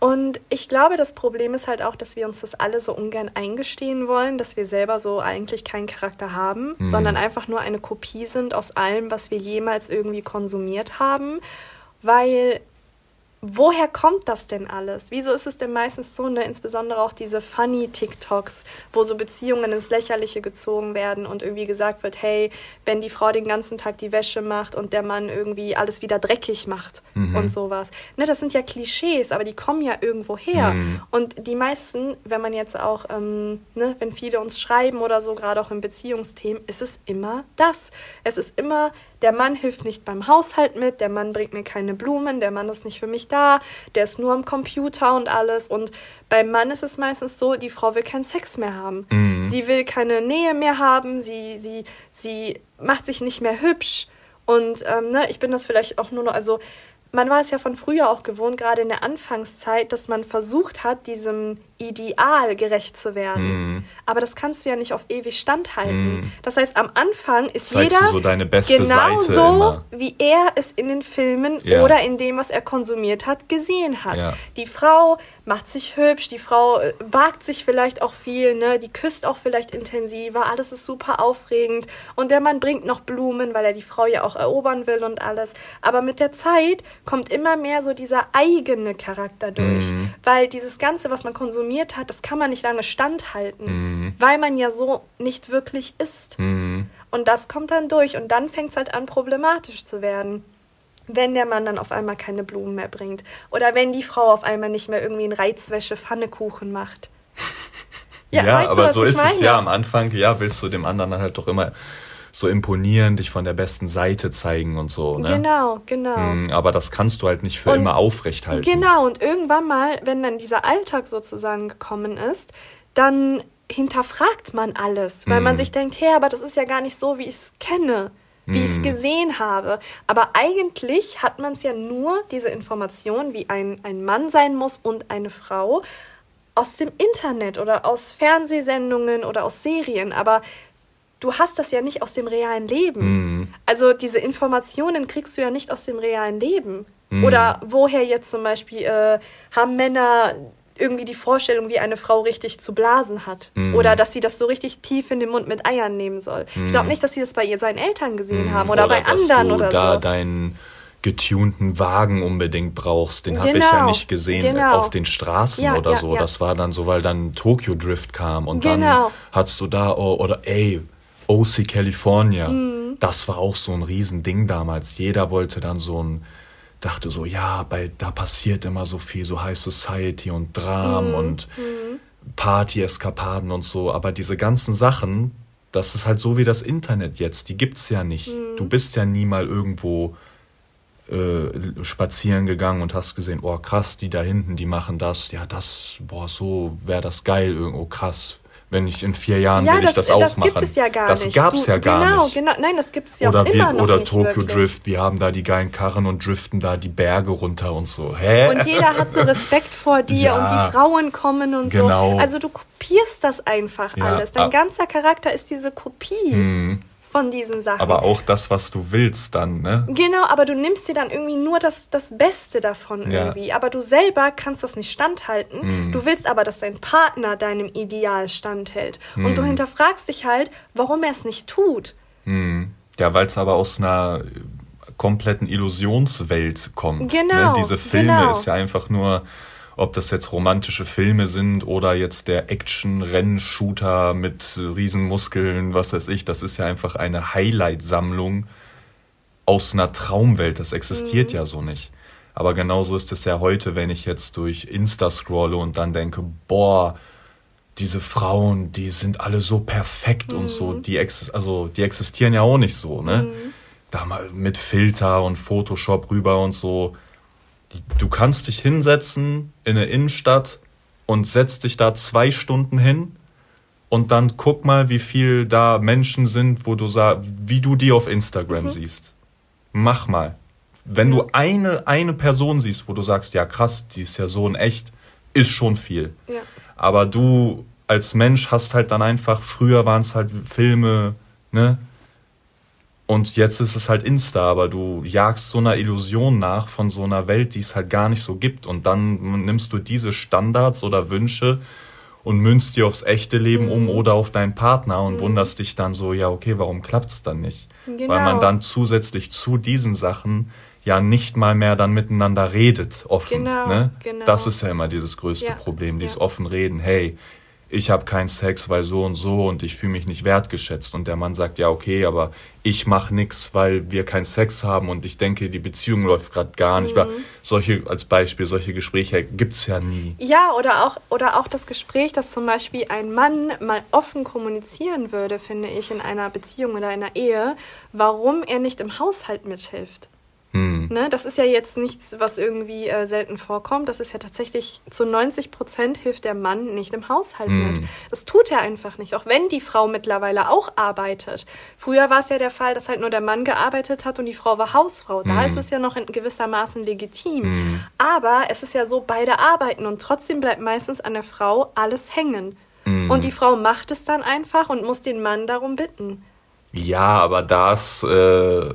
Und ich glaube, das Problem ist halt auch, dass wir uns das alle so ungern eingestehen wollen, dass wir selber so eigentlich keinen Charakter haben, mhm. sondern einfach nur eine Kopie sind aus allem, was wir jemals irgendwie konsumiert haben. Weil woher kommt das denn alles? Wieso ist es denn meistens so, ne, insbesondere auch diese funny TikToks, wo so Beziehungen ins Lächerliche gezogen werden und irgendwie gesagt wird, hey, wenn die Frau den ganzen Tag die Wäsche macht und der Mann irgendwie alles wieder dreckig macht mhm. und sowas. Ne, das sind ja Klischees, aber die kommen ja irgendwo her. Mhm. Und die meisten, wenn man jetzt auch, ähm, ne, wenn viele uns schreiben oder so, gerade auch in Beziehungsthemen, ist es immer das. Es ist immer der Mann hilft nicht beim Haushalt mit, der Mann bringt mir keine Blumen, der Mann ist nicht für mich da, der ist nur am Computer und alles. Und beim Mann ist es meistens so, die Frau will keinen Sex mehr haben. Mhm. Sie will keine Nähe mehr haben, sie, sie, sie macht sich nicht mehr hübsch. Und ähm, ne, ich bin das vielleicht auch nur noch, also man war es ja von früher auch gewohnt, gerade in der Anfangszeit, dass man versucht hat, diesem Ideal gerecht zu werden. Mm. Aber das kannst du ja nicht auf ewig standhalten. Mm. Das heißt, am Anfang ist Zeigst jeder so genau so, wie er es in den Filmen ja. oder in dem, was er konsumiert hat, gesehen hat. Ja. Die Frau macht sich hübsch, die Frau äh, wagt sich vielleicht auch viel, ne? die küsst auch vielleicht intensiver, alles ist super aufregend und der Mann bringt noch Blumen, weil er die Frau ja auch erobern will und alles. Aber mit der Zeit kommt immer mehr so dieser eigene Charakter durch, mm. weil dieses Ganze, was man konsumiert, konsumiert hat, das kann man nicht lange standhalten, mhm. weil man ja so nicht wirklich ist. Mhm. Und das kommt dann durch und dann fängt es halt an, problematisch zu werden. Wenn der Mann dann auf einmal keine Blumen mehr bringt oder wenn die Frau auf einmal nicht mehr irgendwie einen Reizwäsche-Pfannekuchen macht. Ja, ja aber so ist meine? es ja am Anfang. Ja, willst du dem anderen dann halt doch immer so imponieren, dich von der besten Seite zeigen und so. Ne? Genau, genau. Mhm, aber das kannst du halt nicht für und, immer aufrechthalten. Genau, und irgendwann mal, wenn dann dieser Alltag sozusagen gekommen ist, dann hinterfragt man alles, weil mhm. man sich denkt, hey, aber das ist ja gar nicht so, wie ich es kenne wie ich es mhm. gesehen habe. Aber eigentlich hat man es ja nur, diese Information, wie ein, ein Mann sein muss und eine Frau, aus dem Internet oder aus Fernsehsendungen oder aus Serien. Aber du hast das ja nicht aus dem realen Leben. Mhm. Also diese Informationen kriegst du ja nicht aus dem realen Leben. Mhm. Oder woher jetzt zum Beispiel äh, haben Männer irgendwie die Vorstellung, wie eine Frau richtig zu blasen hat. Mhm. Oder dass sie das so richtig tief in den Mund mit Eiern nehmen soll. Ich glaube mhm. nicht, dass sie das bei ihr seinen Eltern gesehen mhm. haben oder, oder bei anderen oder da so. deinen getunten Wagen unbedingt brauchst. Den genau, habe ich ja nicht gesehen genau. auf den Straßen ja, oder ja, so. Ja. Das war dann so, weil dann Tokyo Drift kam und genau. dann hattest du da, oh, oder ey, OC California. Mhm. Das war auch so ein Riesending damals. Jeder wollte dann so ein, dachte so, ja, bei, da passiert immer so viel, so High Society und Dram mhm. und mhm. Party-Eskapaden und so. Aber diese ganzen Sachen, das ist halt so wie das Internet jetzt. Die gibt's ja nicht. Mhm. Du bist ja nie mal irgendwo äh, spazieren gegangen und hast gesehen, oh krass, die da hinten, die machen das. Ja, das, boah, so wäre das geil, irgendwo krass wenn ich in vier Jahren ja, will das, ich das auch das machen. Das gibt es ja gar das nicht. Das gab es ja gar genau, nicht. Genau, nein, das gibt es ja oder auch wir, immer noch Oder nicht Tokyo wirklich. Drift, wir haben da die geilen Karren und driften da die Berge runter und so. Hä? Und jeder hat so Respekt vor dir ja, und die Frauen kommen und genau. so. Also du kopierst das einfach ja, alles. Dein ganzer Charakter ist diese Kopie. Mhm von diesen Sachen. Aber auch das, was du willst dann, ne? Genau, aber du nimmst dir dann irgendwie nur das, das Beste davon ja. irgendwie. Aber du selber kannst das nicht standhalten. Mm. Du willst aber, dass dein Partner deinem Ideal standhält. Mm. Und du hm. hinterfragst dich halt, warum er es nicht tut. Mm. Ja, weil es aber aus einer kompletten Illusionswelt kommt. Ne? Genau. Ne? Diese Filme genau. ist ja einfach nur ob das jetzt romantische Filme sind oder jetzt der Action-Rennshooter mit Riesenmuskeln, was weiß ich, das ist ja einfach eine Highlight-Sammlung aus einer Traumwelt. Das existiert mhm. ja so nicht. Aber genauso ist es ja heute, wenn ich jetzt durch Insta scrolle und dann denke, boah, diese Frauen, die sind alle so perfekt mhm. und so, mhm. die, also, die existieren ja auch nicht so, ne? Mhm. Da mal mit Filter und Photoshop rüber und so du kannst dich hinsetzen in eine Innenstadt und setzt dich da zwei Stunden hin und dann guck mal, wie viel da Menschen sind, wo du sagst, wie du die auf Instagram mhm. siehst. Mach mal. Wenn du eine, eine Person siehst, wo du sagst, ja krass, die ist ja so in echt, ist schon viel. Ja. Aber du als Mensch hast halt dann einfach, früher waren es halt Filme, ne? Und jetzt ist es halt Insta, aber du jagst so einer Illusion nach von so einer Welt, die es halt gar nicht so gibt. Und dann nimmst du diese Standards oder Wünsche und münzt die aufs echte Leben um mhm. oder auf deinen Partner und mhm. wunderst dich dann so, ja, okay, warum klappt's dann nicht? Genau. Weil man dann zusätzlich zu diesen Sachen ja nicht mal mehr dann miteinander redet, offen. Genau, ne? genau. Das ist ja immer dieses größte ja, Problem, dieses ja. offen reden. Hey, ich habe keinen Sex, weil so und so und ich fühle mich nicht wertgeschätzt. Und der Mann sagt, ja, okay, aber ich mache nichts, weil wir keinen Sex haben und ich denke, die Beziehung läuft gerade gar nicht. Mhm. Solche, als Beispiel, solche Gespräche gibt es ja nie. Ja, oder auch, oder auch das Gespräch, dass zum Beispiel ein Mann mal offen kommunizieren würde, finde ich, in einer Beziehung oder einer Ehe, warum er nicht im Haushalt mithilft. Hm. Ne, das ist ja jetzt nichts, was irgendwie äh, selten vorkommt. Das ist ja tatsächlich zu 90 Prozent hilft der Mann nicht im Haushalt hm. mit. Das tut er einfach nicht, auch wenn die Frau mittlerweile auch arbeitet. Früher war es ja der Fall, dass halt nur der Mann gearbeitet hat und die Frau war Hausfrau. Da hm. ist es ja noch in gewissermaßen legitim. Hm. Aber es ist ja so, beide arbeiten und trotzdem bleibt meistens an der Frau alles hängen. Hm. Und die Frau macht es dann einfach und muss den Mann darum bitten. Ja, aber das. Äh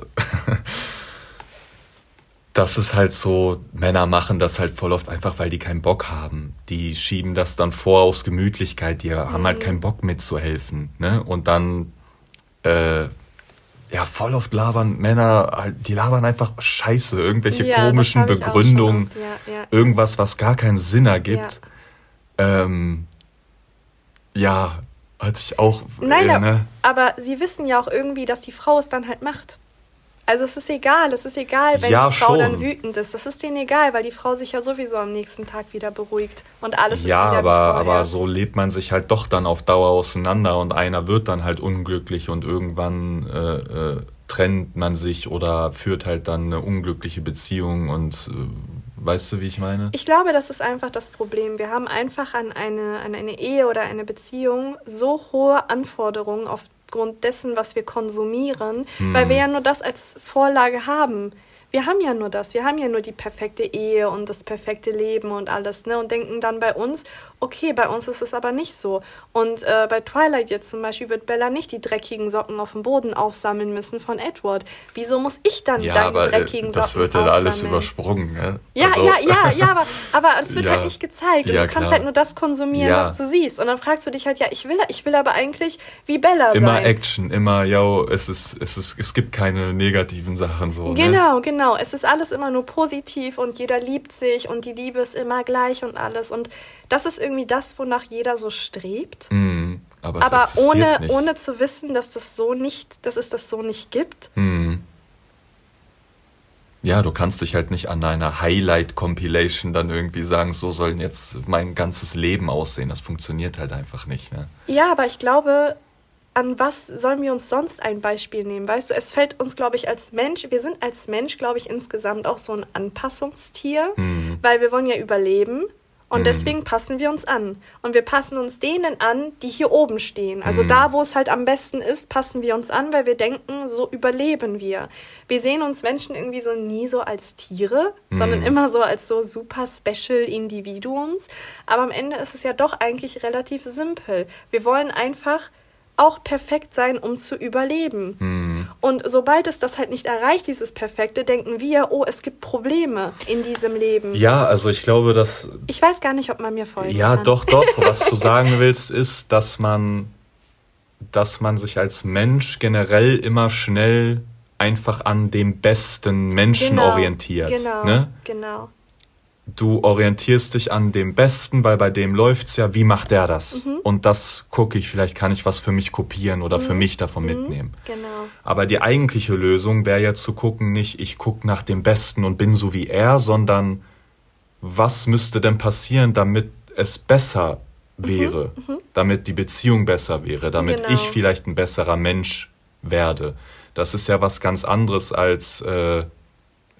das ist halt so, Männer machen das halt voll oft einfach, weil die keinen Bock haben. Die schieben das dann vor aus Gemütlichkeit, die haben halt mhm. keinen Bock mitzuhelfen. Ne? Und dann, äh, ja, voll oft labern Männer, halt, die labern einfach Scheiße, irgendwelche ja, komischen Begründungen, ja, ja. irgendwas, was gar keinen Sinn ergibt. Ja, ähm, ja hat sich auch. Nein, äh, ne? aber sie wissen ja auch irgendwie, dass die Frau es dann halt macht. Also es ist egal, es ist egal, wenn ja, die Frau schon. dann wütend ist. Das ist denen egal, weil die Frau sich ja sowieso am nächsten Tag wieder beruhigt und alles ja, ist wieder aber, aber so lebt man sich halt doch dann auf Dauer auseinander und einer wird dann halt unglücklich und irgendwann äh, äh, trennt man sich oder führt halt dann eine unglückliche Beziehung und äh, Weißt du, wie ich meine? Ich glaube, das ist einfach das Problem. Wir haben einfach an eine, an eine Ehe oder eine Beziehung so hohe Anforderungen auf aufgrund dessen, was wir konsumieren, hm. weil wir ja nur das als Vorlage haben wir haben ja nur das, wir haben ja nur die perfekte Ehe und das perfekte Leben und alles, ne? Und denken dann bei uns, okay, bei uns ist es aber nicht so. Und äh, bei Twilight jetzt zum Beispiel wird Bella nicht die dreckigen Socken auf dem Boden aufsammeln müssen von Edward. Wieso muss ich dann ja, deine aber, äh, dreckigen das Socken Das wird ja alles übersprungen, ne? Ja, also, ja, ja, ja, aber, aber es wird ja, halt nicht gezeigt. Und ja, du kannst klar. halt nur das konsumieren, was du siehst. Und dann fragst du dich halt, ja, ich will, ich will aber eigentlich wie Bella immer sein. Immer Action, immer, yo, es ist, es ist, es gibt keine negativen Sachen so. Genau, ne? genau. Genau, es ist alles immer nur positiv und jeder liebt sich und die Liebe ist immer gleich und alles. Und das ist irgendwie das, wonach jeder so strebt. Mm, aber, aber ohne, nicht. ohne zu wissen, dass das so nicht, dass es das so nicht gibt. Mm. Ja, du kannst dich halt nicht an deiner Highlight-Compilation dann irgendwie sagen, so soll jetzt mein ganzes Leben aussehen. Das funktioniert halt einfach nicht. Ne? Ja, aber ich glaube, an was sollen wir uns sonst ein Beispiel nehmen? Weißt du, es fällt uns, glaube ich, als Mensch, wir sind als Mensch, glaube ich, insgesamt auch so ein Anpassungstier, mhm. weil wir wollen ja überleben. Und mhm. deswegen passen wir uns an. Und wir passen uns denen an, die hier oben stehen. Also mhm. da, wo es halt am besten ist, passen wir uns an, weil wir denken, so überleben wir. Wir sehen uns Menschen irgendwie so nie so als Tiere, mhm. sondern immer so als so super special Individuums. Aber am Ende ist es ja doch eigentlich relativ simpel. Wir wollen einfach auch perfekt sein, um zu überleben. Und sobald es das halt nicht erreicht, dieses Perfekte, denken wir, oh, es gibt Probleme in diesem Leben. Ja, also ich glaube, dass. Ich weiß gar nicht, ob man mir folgt. Ja, kann. doch, doch. Was du sagen willst, ist, dass man, dass man sich als Mensch generell immer schnell einfach an dem besten Menschen genau, orientiert. Genau, ne? genau du orientierst dich an dem Besten, weil bei dem läuft's ja, wie macht der das? Mhm. Und das gucke ich, vielleicht kann ich was für mich kopieren oder mhm. für mich davon mhm. mitnehmen. Genau. Aber die eigentliche Lösung wäre ja zu gucken, nicht ich gucke nach dem Besten und bin so wie er, sondern was müsste denn passieren, damit es besser wäre, mhm. Mhm. damit die Beziehung besser wäre, damit genau. ich vielleicht ein besserer Mensch werde. Das ist ja was ganz anderes als äh,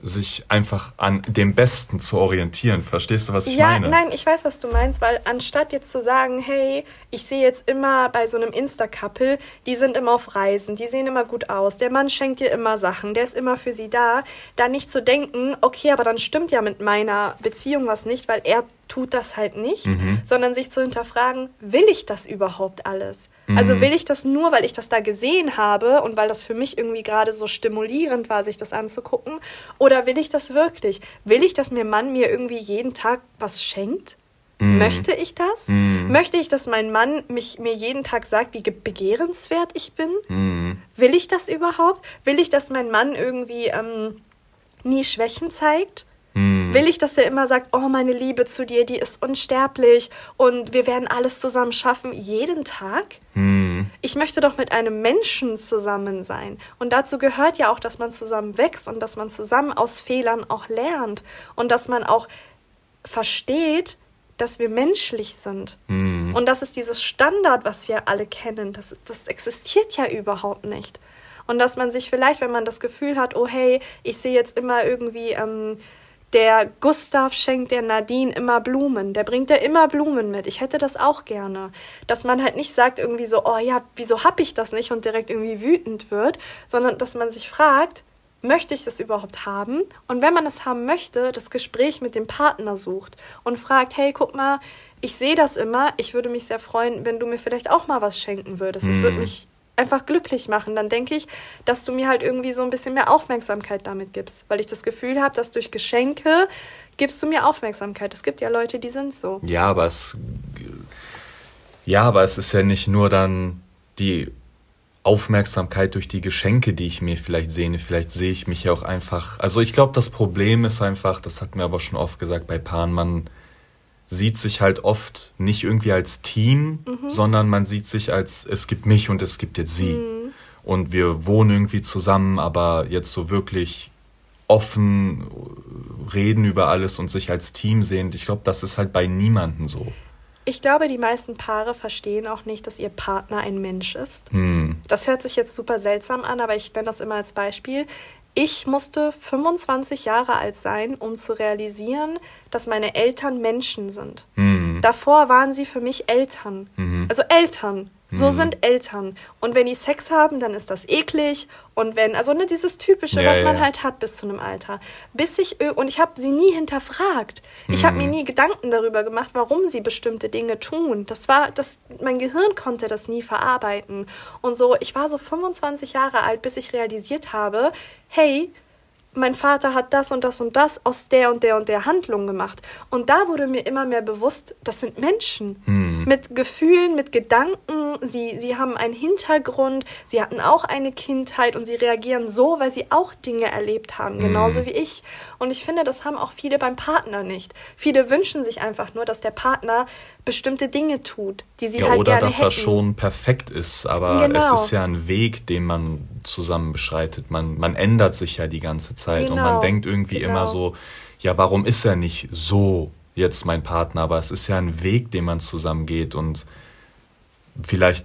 sich einfach an dem Besten zu orientieren. Verstehst du, was ich ja, meine? Nein, ich weiß, was du meinst, weil anstatt jetzt zu sagen, hey, ich sehe jetzt immer bei so einem Insta-Couple, die sind immer auf Reisen, die sehen immer gut aus, der Mann schenkt dir immer Sachen, der ist immer für sie da, da nicht zu denken, okay, aber dann stimmt ja mit meiner Beziehung was nicht, weil er tut das halt nicht, mhm. sondern sich zu hinterfragen, will ich das überhaupt alles? Mhm. Also will ich das nur, weil ich das da gesehen habe und weil das für mich irgendwie gerade so stimulierend war, sich das anzugucken? Oder will ich das wirklich? Will ich, dass mir Mann mir irgendwie jeden Tag was schenkt? Mhm. Möchte ich das? Mhm. Möchte ich, dass mein Mann mich, mir jeden Tag sagt, wie begehrenswert ich bin? Mhm. Will ich das überhaupt? Will ich, dass mein Mann irgendwie ähm, nie Schwächen zeigt? Hm. Will ich, dass er immer sagt, oh, meine Liebe zu dir, die ist unsterblich und wir werden alles zusammen schaffen, jeden Tag? Hm. Ich möchte doch mit einem Menschen zusammen sein. Und dazu gehört ja auch, dass man zusammen wächst und dass man zusammen aus Fehlern auch lernt und dass man auch versteht, dass wir menschlich sind. Hm. Und das ist dieses Standard, was wir alle kennen. Das, das existiert ja überhaupt nicht. Und dass man sich vielleicht, wenn man das Gefühl hat, oh hey, ich sehe jetzt immer irgendwie ähm, der Gustav schenkt der Nadine immer Blumen. Der bringt ja immer Blumen mit. Ich hätte das auch gerne. Dass man halt nicht sagt irgendwie so, oh ja, wieso hab ich das nicht und direkt irgendwie wütend wird, sondern dass man sich fragt, möchte ich das überhaupt haben? Und wenn man es haben möchte, das Gespräch mit dem Partner sucht und fragt, hey, guck mal, ich sehe das immer, ich würde mich sehr freuen, wenn du mir vielleicht auch mal was schenken würdest. Es mhm. würde mich einfach glücklich machen. Dann denke ich, dass du mir halt irgendwie so ein bisschen mehr Aufmerksamkeit damit gibst, weil ich das Gefühl habe, dass durch Geschenke gibst du mir Aufmerksamkeit. Es gibt ja Leute, die sind so. Ja, aber es ja, aber es ist ja nicht nur dann die Aufmerksamkeit durch die Geschenke, die ich mir vielleicht sehne. Vielleicht sehe ich mich ja auch einfach. Also ich glaube, das Problem ist einfach, das hat mir aber schon oft gesagt bei Paaren, man sieht sich halt oft nicht irgendwie als Team, mhm. sondern man sieht sich als, es gibt mich und es gibt jetzt sie. Mhm. Und wir wohnen irgendwie zusammen, aber jetzt so wirklich offen reden über alles und sich als Team sehen. Ich glaube, das ist halt bei niemandem so. Ich glaube, die meisten Paare verstehen auch nicht, dass ihr Partner ein Mensch ist. Hm. Das hört sich jetzt super seltsam an, aber ich nenne das immer als Beispiel. Ich musste 25 Jahre alt sein, um zu realisieren, dass meine Eltern Menschen sind. Mhm. Davor waren sie für mich Eltern. Mhm. Also Eltern. So mhm. sind Eltern. Und wenn die Sex haben, dann ist das eklig. Und wenn, also ne, dieses Typische, ja, was man ja. halt hat bis zu einem Alter. Bis ich, und ich habe sie nie hinterfragt. Ich habe mir mhm. nie Gedanken darüber gemacht, warum sie bestimmte Dinge tun. Das war, das, mein Gehirn konnte das nie verarbeiten. Und so, ich war so 25 Jahre alt, bis ich realisiert habe, hey, mein Vater hat das und das und das aus der und der und der Handlung gemacht. Und da wurde mir immer mehr bewusst, das sind Menschen hm. mit Gefühlen, mit Gedanken. Sie, sie haben einen Hintergrund, sie hatten auch eine Kindheit und sie reagieren so, weil sie auch Dinge erlebt haben, genauso hm. wie ich. Und ich finde, das haben auch viele beim Partner nicht. Viele wünschen sich einfach nur, dass der Partner bestimmte Dinge tut, die sie ja, halt oder dass er schon perfekt ist, aber genau. es ist ja ein Weg, den man zusammen beschreitet. Man, man ändert sich ja die ganze Zeit genau. und man genau. denkt irgendwie genau. immer so, ja, warum ist er nicht so jetzt mein Partner? Aber es ist ja ein Weg, den man zusammen geht und vielleicht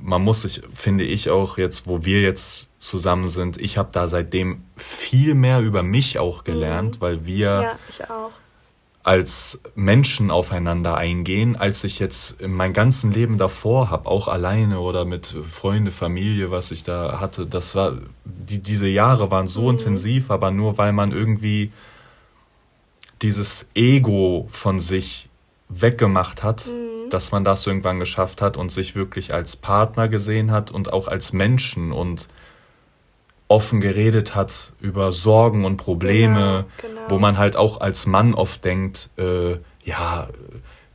man muss sich, finde ich auch jetzt, wo wir jetzt zusammen sind, ich habe da seitdem viel mehr über mich auch gelernt, mhm. weil wir ja, ich auch als Menschen aufeinander eingehen, als ich jetzt in mein ganzen Leben davor habe, auch alleine oder mit Freunde, Familie, was ich da hatte. Das war, die, diese Jahre waren so mhm. intensiv, aber nur weil man irgendwie dieses Ego von sich weggemacht hat, mhm. dass man das irgendwann geschafft hat und sich wirklich als Partner gesehen hat und auch als Menschen und offen geredet hat über Sorgen und Probleme, genau, genau. wo man halt auch als Mann oft denkt, äh, ja,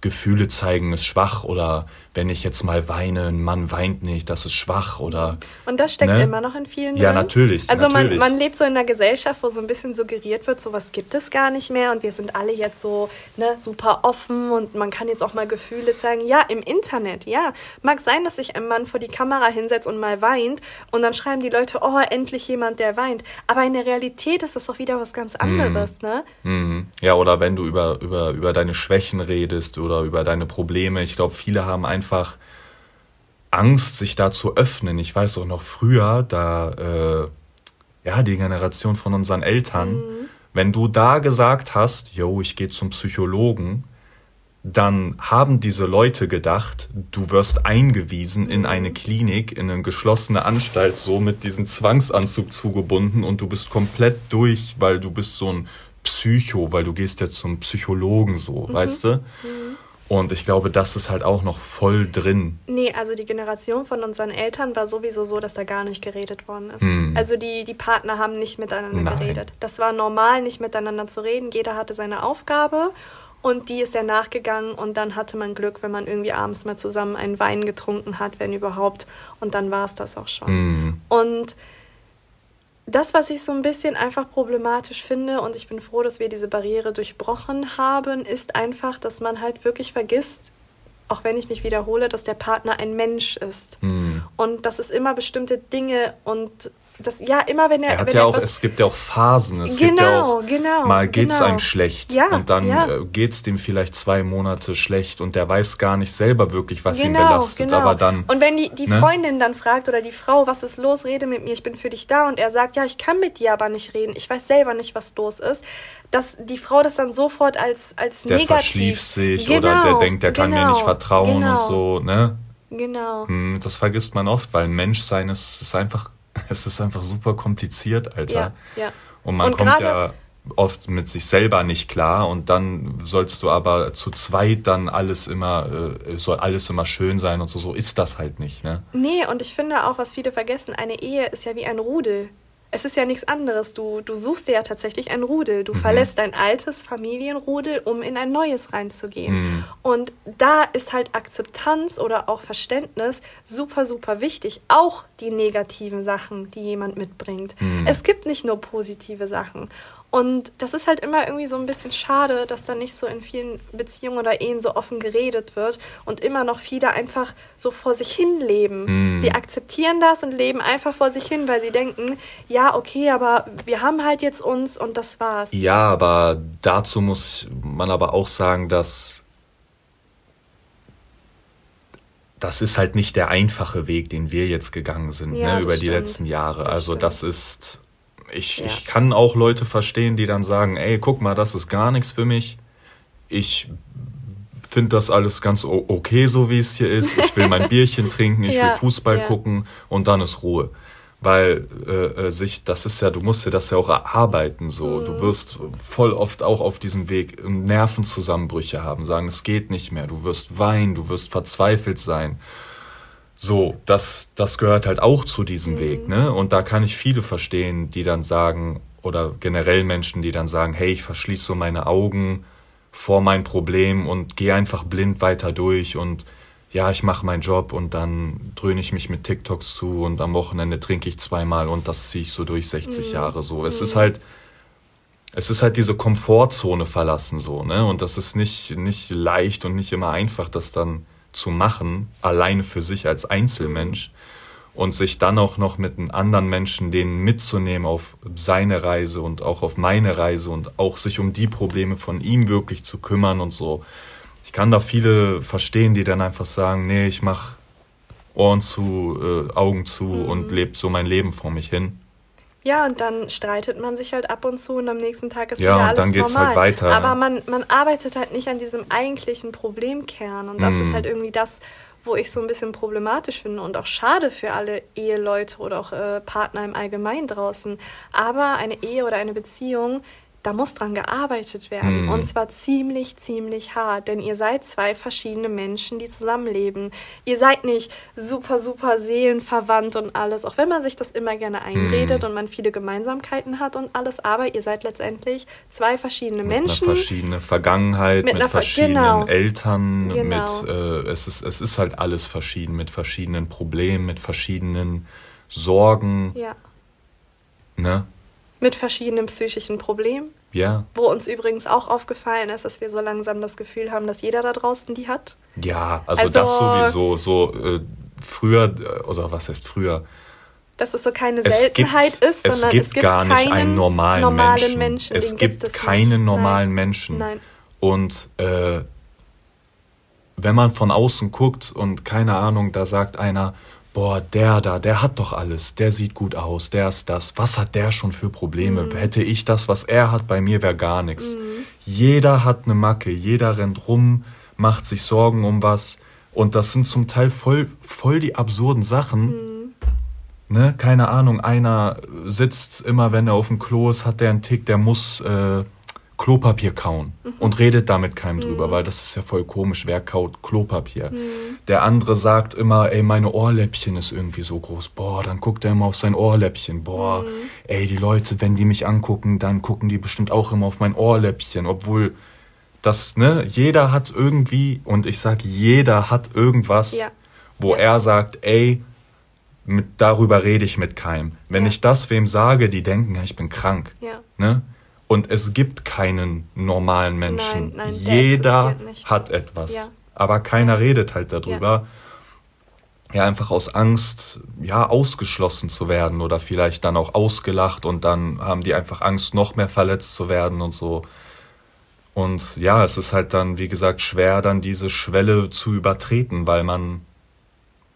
Gefühle zeigen ist schwach oder wenn ich jetzt mal weine, ein Mann weint nicht, das ist schwach oder. Und das steckt ne? immer noch in vielen Ja, natürlich. Also natürlich. Man, man lebt so in einer Gesellschaft, wo so ein bisschen suggeriert wird, sowas gibt es gar nicht mehr und wir sind alle jetzt so ne, super offen und man kann jetzt auch mal Gefühle zeigen. Ja, im Internet, ja. Mag sein, dass sich ein Mann vor die Kamera hinsetzt und mal weint und dann schreiben die Leute, oh, endlich jemand, der weint. Aber in der Realität ist das doch wieder was ganz anderes, mhm. ne? Mhm. Ja, oder wenn du über, über, über deine Schwächen redest oder über deine Probleme. Ich glaube, viele haben einfach einfach Angst, sich da zu öffnen. Ich weiß auch noch früher, da, äh, ja, die Generation von unseren Eltern, mhm. wenn du da gesagt hast, yo, ich gehe zum Psychologen, dann haben diese Leute gedacht, du wirst eingewiesen in eine mhm. Klinik, in eine geschlossene Anstalt, so mit diesem Zwangsanzug zugebunden und du bist komplett durch, weil du bist so ein Psycho, weil du gehst ja zum Psychologen so, mhm. weißt du? Mhm. Und ich glaube, das ist halt auch noch voll drin. Nee, also die Generation von unseren Eltern war sowieso so, dass da gar nicht geredet worden ist. Hm. Also die, die Partner haben nicht miteinander Nein. geredet. Das war normal, nicht miteinander zu reden. Jeder hatte seine Aufgabe und die ist er nachgegangen und dann hatte man Glück, wenn man irgendwie abends mal zusammen einen Wein getrunken hat, wenn überhaupt. Und dann war es das auch schon. Hm. Und das, was ich so ein bisschen einfach problematisch finde, und ich bin froh, dass wir diese Barriere durchbrochen haben, ist einfach, dass man halt wirklich vergisst, auch wenn ich mich wiederhole, dass der Partner ein Mensch ist. Mhm. Und dass es immer bestimmte Dinge und das, ja, immer wenn er. er hat wenn ja auch, es gibt ja auch Phasen. Es genau, gibt ja genau, auch, genau, mal geht's genau. einem schlecht ja, und dann ja. Äh, geht's dem vielleicht zwei Monate schlecht und der weiß gar nicht selber wirklich, was genau, ihn belastet. Genau. Aber dann. Und wenn die, die ne? Freundin dann fragt oder die Frau, was ist los, rede mit mir, ich bin für dich da und er sagt, ja, ich kann mit dir aber nicht reden, ich weiß selber nicht, was los ist, dass die Frau das dann sofort als, als der negativ. Der verschließt sich oder der genau, denkt, der kann mir nicht vertrauen und genau. so, ne? Genau. Hm, das vergisst man oft, weil ein Menschsein ist, ist einfach es ist einfach super kompliziert, Alter. Ja, ja. Und man und kommt ja oft mit sich selber nicht klar und dann sollst du aber zu zweit dann alles immer, äh, soll alles immer schön sein und so, so ist das halt nicht, ne? Nee, und ich finde auch, was viele vergessen, eine Ehe ist ja wie ein Rudel es ist ja nichts anderes. Du, du suchst dir ja tatsächlich ein Rudel. Du mhm. verlässt dein altes Familienrudel, um in ein neues reinzugehen. Mhm. Und da ist halt Akzeptanz oder auch Verständnis super, super wichtig. Auch die negativen Sachen, die jemand mitbringt. Mhm. Es gibt nicht nur positive Sachen. Und das ist halt immer irgendwie so ein bisschen schade, dass da nicht so in vielen Beziehungen oder Ehen so offen geredet wird und immer noch viele einfach so vor sich hin leben. Mm. Sie akzeptieren das und leben einfach vor sich hin, weil sie denken, ja, okay, aber wir haben halt jetzt uns und das war's. Ja, aber dazu muss man aber auch sagen, dass das ist halt nicht der einfache Weg, den wir jetzt gegangen sind ja, ne, über die letzten Jahre. Das also stimmt. das ist ich, ja. ich kann auch Leute verstehen, die dann sagen, ey, guck mal, das ist gar nichts für mich. Ich finde das alles ganz okay, so wie es hier ist. Ich will mein Bierchen trinken, ich ja, will Fußball ja. gucken und dann ist Ruhe. Weil äh, äh, sich, das ist ja, du musst dir das ja auch erarbeiten so. Mhm. Du wirst voll oft auch auf diesem Weg Nervenzusammenbrüche haben, sagen, es geht nicht mehr. Du wirst weinen, du wirst verzweifelt sein. So, das, das gehört halt auch zu diesem mhm. Weg, ne? Und da kann ich viele verstehen, die dann sagen, oder generell Menschen, die dann sagen, hey, ich verschließe so meine Augen vor mein Problem und gehe einfach blind weiter durch und ja, ich mache meinen Job und dann dröhne ich mich mit TikToks zu und am Wochenende trinke ich zweimal und das ziehe ich so durch 60 mhm. Jahre so. Es mhm. ist halt, es ist halt diese Komfortzone verlassen so, ne? Und das ist nicht, nicht leicht und nicht immer einfach, das dann zu machen, alleine für sich als Einzelmensch und sich dann auch noch mit einem anderen Menschen den mitzunehmen auf seine Reise und auch auf meine Reise und auch sich um die Probleme von ihm wirklich zu kümmern und so. Ich kann da viele verstehen, die dann einfach sagen, nee, ich mach Ohren zu, äh, Augen zu mhm. und lebe so mein Leben vor mich hin. Ja, und dann streitet man sich halt ab und zu und am nächsten Tag ist ja, wieder alles dann geht's halt normal. Halt weiter. Aber man, man arbeitet halt nicht an diesem eigentlichen Problemkern und das mm. ist mhm. halt irgendwie das, wo ich so ein bisschen problematisch finde und auch schade für alle Eheleute oder auch äh, Partner im Allgemeinen draußen. Aber eine Ehe oder eine Beziehung da muss dran gearbeitet werden. Mhm. Und zwar ziemlich, ziemlich hart. Denn ihr seid zwei verschiedene Menschen, die zusammenleben. Ihr seid nicht super, super seelenverwandt und alles. Auch wenn man sich das immer gerne einredet mhm. und man viele Gemeinsamkeiten hat und alles. Aber ihr seid letztendlich zwei verschiedene mit Menschen. Eine verschiedene Vergangenheit, mit, mit verschiedenen genau. Eltern. Genau. Mit, äh, es, ist, es ist halt alles verschieden. Mit verschiedenen Problemen, mit verschiedenen Sorgen. Ja. Ne? Mit verschiedenen psychischen Problemen. Ja. Wo uns übrigens auch aufgefallen ist, dass wir so langsam das Gefühl haben, dass jeder da draußen die hat. Ja, also, also das sowieso. So äh, früher, äh, oder was heißt früher? Dass es so keine Seltenheit gibt, ist, sondern es gibt, es gibt gar nicht einen normalen, normalen Menschen. Menschen. Es gibt, gibt es keinen nicht. normalen Nein. Menschen. Nein. Und äh, wenn man von außen guckt und keine Ahnung, da sagt einer, boah, der da, der hat doch alles, der sieht gut aus, der ist das, was hat der schon für Probleme? Mhm. Hätte ich das, was er hat, bei mir wäre gar nichts. Mhm. Jeder hat eine Macke, jeder rennt rum, macht sich Sorgen um was und das sind zum Teil voll, voll die absurden Sachen. Mhm. Ne, keine Ahnung, einer sitzt immer, wenn er auf dem Klo ist, hat der einen Tick, der muss äh, Klopapier kauen mhm. und redet damit keinem mhm. drüber, weil das ist ja voll komisch, wer kaut Klopapier. Mhm. Der andere sagt immer, ey, meine Ohrläppchen ist irgendwie so groß. Boah, dann guckt er immer auf sein Ohrläppchen. Boah, mhm. ey, die Leute, wenn die mich angucken, dann gucken die bestimmt auch immer auf mein Ohrläppchen, obwohl das, ne, jeder hat irgendwie, und ich sag, jeder hat irgendwas, ja. wo er sagt, ey, mit, darüber rede ich mit keinem. Wenn ja. ich das wem sage, die denken, ja, ich bin krank. Ja. Ne? Und es gibt keinen normalen Menschen. Nein, nein, Jeder hat etwas. Ja. Aber keiner redet halt darüber. Ja. ja, einfach aus Angst, ja, ausgeschlossen zu werden oder vielleicht dann auch ausgelacht und dann haben die einfach Angst, noch mehr verletzt zu werden und so. Und ja, es ist halt dann, wie gesagt, schwer, dann diese Schwelle zu übertreten, weil man,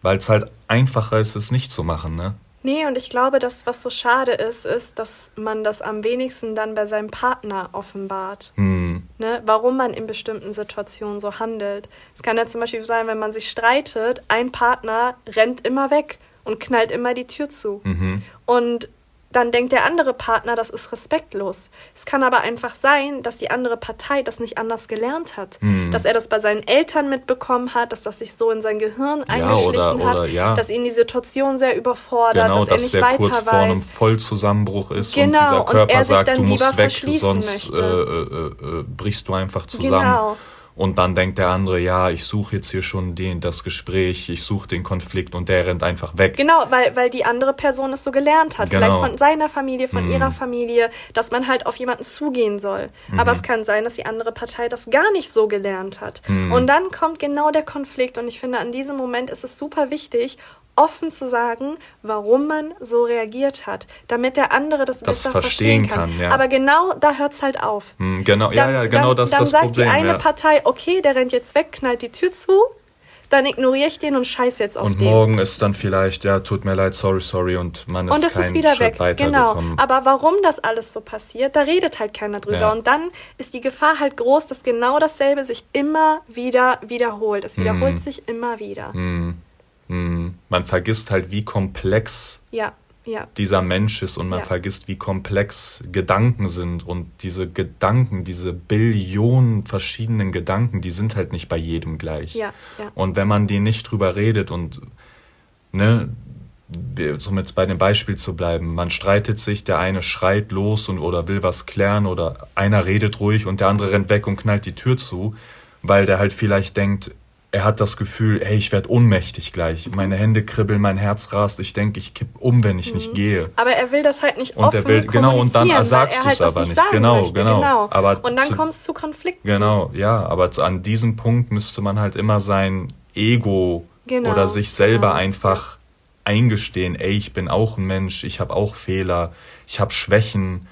weil es halt einfacher ist, es nicht zu machen, ne? Nee, und ich glaube, dass was so schade ist, ist, dass man das am wenigsten dann bei seinem Partner offenbart. Hm. Ne? Warum man in bestimmten Situationen so handelt. Es kann ja zum Beispiel sein, wenn man sich streitet, ein Partner rennt immer weg und knallt immer die Tür zu. Mhm. Und dann denkt der andere Partner, das ist respektlos. Es kann aber einfach sein, dass die andere Partei das nicht anders gelernt hat. Mhm. Dass er das bei seinen Eltern mitbekommen hat, dass das sich so in sein Gehirn ja, eingeschlichen oder, hat, oder, ja. dass ihn die Situation sehr überfordert, genau, dass, dass er nicht weiter kurz weiß. vor einem Vollzusammenbruch ist genau, und dieser Körper und sagt, du musst weg, sonst äh, äh, äh, brichst du einfach zusammen. Genau. Und dann denkt der andere, ja, ich suche jetzt hier schon den, das Gespräch, ich suche den Konflikt und der rennt einfach weg. Genau, weil, weil die andere Person es so gelernt hat. Genau. Vielleicht von seiner Familie, von mhm. ihrer Familie, dass man halt auf jemanden zugehen soll. Mhm. Aber es kann sein, dass die andere Partei das gar nicht so gelernt hat. Mhm. Und dann kommt genau der Konflikt. Und ich finde, an diesem Moment ist es super wichtig, offen zu sagen, warum man so reagiert hat, damit der andere das, das besser verstehen, verstehen kann. kann ja. Aber genau da hört es halt auf. Hm, genau, ja, ja, genau dann, das ist das Problem. Dann sagt die eine ja. Partei, okay, der rennt jetzt weg, knallt die Tür zu, dann ignoriere ich den und scheiß jetzt auf und den. Und morgen ist dann vielleicht, ja, tut mir leid, sorry, sorry und man ist Und es ist wieder Schritt weg, genau. Aber warum das alles so passiert, da redet halt keiner drüber. Ja. Und dann ist die Gefahr halt groß, dass genau dasselbe sich immer wieder wiederholt. Es wiederholt mm. sich immer wieder. Mm. Mhm. Man vergisst halt, wie komplex ja, ja. dieser Mensch ist und man ja. vergisst, wie komplex Gedanken sind. Und diese Gedanken, diese Billionen verschiedenen Gedanken, die sind halt nicht bei jedem gleich. Und wenn man die nicht drüber redet und, ne, um jetzt bei dem Beispiel zu bleiben, man streitet sich, der eine schreit los und oder will was klären oder einer redet ruhig und der andere rennt weg und knallt die Tür zu, weil der halt vielleicht denkt, er hat das Gefühl, hey, ich werde ohnmächtig gleich. Meine Hände kribbeln, mein Herz rast, ich denke, ich kipp um, wenn ich mhm. nicht gehe. Aber er will das halt nicht und offen er will, Genau, und dann sagst du es halt aber nicht. Genau, möchte. genau, genau. Aber und dann kommt es zu Konflikten. Genau, ja, aber an diesem Punkt müsste man halt immer sein Ego genau, oder sich selber genau. einfach eingestehen, ey, ich bin auch ein Mensch, ich habe auch Fehler, ich habe Schwächen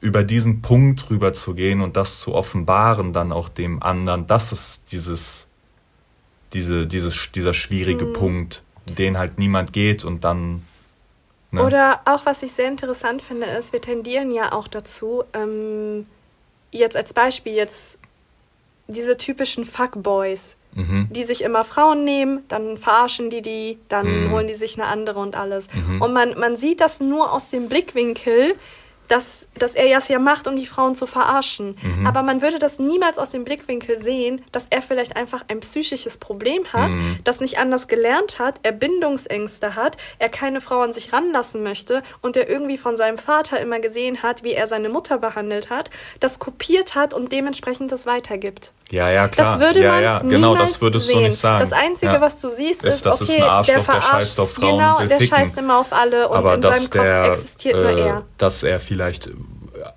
über diesen Punkt rüber zu gehen und das zu offenbaren dann auch dem anderen, das ist dieses diese, dieses, dieser schwierige mhm. Punkt, den halt niemand geht und dann. Ne? Oder auch, was ich sehr interessant finde, ist, wir tendieren ja auch dazu, ähm, jetzt als Beispiel jetzt diese typischen Fuckboys, mhm. die sich immer Frauen nehmen, dann verarschen die die, dann mhm. holen die sich eine andere und alles. Mhm. Und man, man sieht das nur aus dem Blickwinkel, dass, dass er das ja macht, um die Frauen zu verarschen. Mhm. Aber man würde das niemals aus dem Blickwinkel sehen, dass er vielleicht einfach ein psychisches Problem hat, mhm. das nicht anders gelernt hat, er Bindungsängste hat, er keine Frau an sich ranlassen möchte und er irgendwie von seinem Vater immer gesehen hat, wie er seine Mutter behandelt hat, das kopiert hat und dementsprechend das weitergibt. Ja, ja, klar. Das würde ja, man ja, genau, das würdest sehen. du nicht sagen. Das Einzige, ja. was du siehst, ist, ist das okay, ist ein Arschloch, der, verarscht, der scheißt auf Frauen Genau, der ficken. scheißt immer auf alle und Aber in seinem Kopf existiert äh, nur er. Dass er vielleicht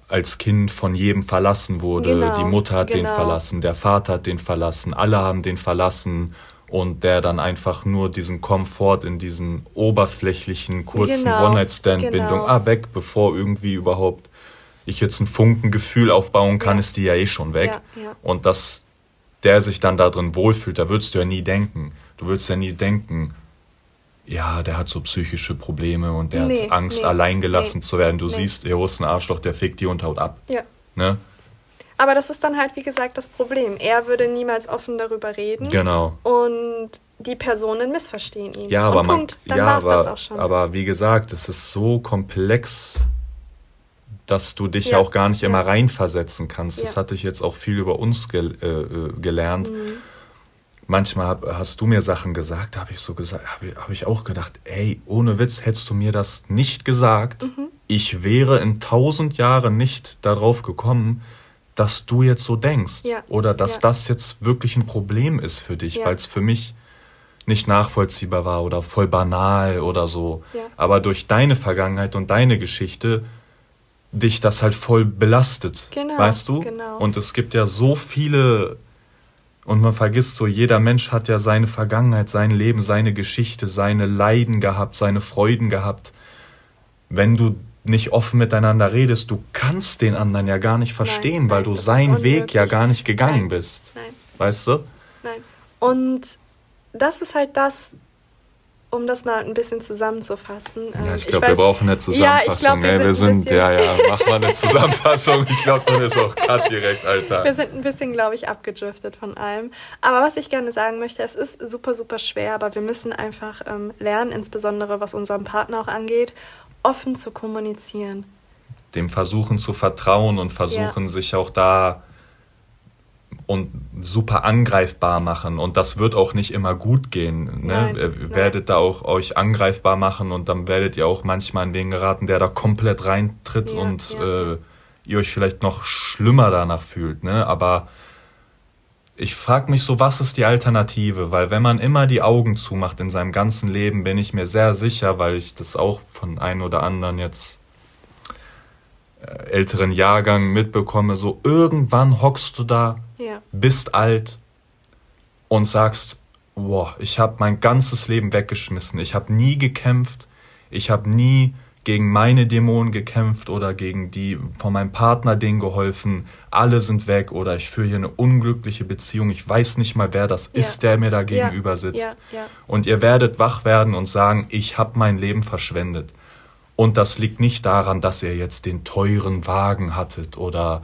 als Kind von jedem verlassen wurde, genau, die Mutter hat genau. den verlassen, der Vater hat den verlassen, alle haben den verlassen und der dann einfach nur diesen Komfort in diesen oberflächlichen, kurzen genau, One-Night-Stand-Bindung, genau. ah, weg, bevor irgendwie überhaupt ich jetzt ein Funkengefühl aufbauen kann, ja. ist die ja eh schon weg. Ja, ja. Und dass der sich dann da drin wohlfühlt, da würdest du ja nie denken. Du würdest ja nie denken, ja, der hat so psychische Probleme und der nee, hat Angst, nee, alleingelassen nee, zu werden. Du siehst, er ist ein Arschloch, der fickt die und haut ab. Ja. Ne? Aber das ist dann halt, wie gesagt, das Problem. Er würde niemals offen darüber reden. Genau. Und die Personen missverstehen ihn. Ja, aber, man, Punkt, dann ja, aber, das auch schon. aber wie gesagt, es ist so komplex dass du dich ja. auch gar nicht immer reinversetzen kannst. Ja. Das hatte ich jetzt auch viel über uns ge äh, äh gelernt. Mhm. Manchmal hab, hast du mir Sachen gesagt, da habe ich so gesagt, habe hab ich auch gedacht, ey, ohne Witz, hättest du mir das nicht gesagt, mhm. ich wäre in tausend Jahren nicht darauf gekommen, dass du jetzt so denkst. Ja. Oder dass das jetzt wirklich ein Problem ist für dich, weil es für mich nicht nachvollziehbar war oder voll banal oder so. Aber durch deine Vergangenheit und deine Geschichte dich das halt voll belastet, genau, weißt du? Genau. Und es gibt ja so viele und man vergisst so, jeder Mensch hat ja seine Vergangenheit, sein Leben, seine Geschichte, seine Leiden gehabt, seine Freuden gehabt. Wenn du nicht offen miteinander redest, du kannst den anderen ja gar nicht verstehen, nein, weil nein, du seinen Weg ja gar nicht gegangen nein, bist. Weißt du? Nein. Und das ist halt das, um das mal ein bisschen zusammenzufassen. Ja, ich ähm, glaube, wir brauchen eine Zusammenfassung. Ja, glaub, wir, wir sind, ja, ja, mach mal eine Zusammenfassung. Ich glaube, dann ist auch Cut direkt, Alter. Wir sind ein bisschen, glaube ich, abgedriftet von allem. Aber was ich gerne sagen möchte, es ist super, super schwer, aber wir müssen einfach ähm, lernen, insbesondere was unseren Partner auch angeht, offen zu kommunizieren. Dem versuchen zu vertrauen und versuchen, ja. sich auch da und super angreifbar machen und das wird auch nicht immer gut gehen. Ne? Nein, ihr werdet nein. da auch euch angreifbar machen und dann werdet ihr auch manchmal an den geraten, der da komplett reintritt ja, und ja. Äh, ihr euch vielleicht noch schlimmer danach fühlt. Ne? Aber ich frage mich so, was ist die Alternative? Weil wenn man immer die Augen zumacht in seinem ganzen Leben, bin ich mir sehr sicher, weil ich das auch von ein oder anderen jetzt älteren Jahrgang mitbekomme, so irgendwann hockst du da, ja. bist alt und sagst, boah, ich habe mein ganzes Leben weggeschmissen. Ich habe nie gekämpft, ich habe nie gegen meine Dämonen gekämpft oder gegen die von meinem Partner denen geholfen. Alle sind weg oder ich führe hier eine unglückliche Beziehung. Ich weiß nicht mal, wer das ja. ist, der mir da gegenüber sitzt. Ja. Und ihr werdet wach werden und sagen, ich habe mein Leben verschwendet. Und das liegt nicht daran, dass ihr jetzt den teuren Wagen hattet oder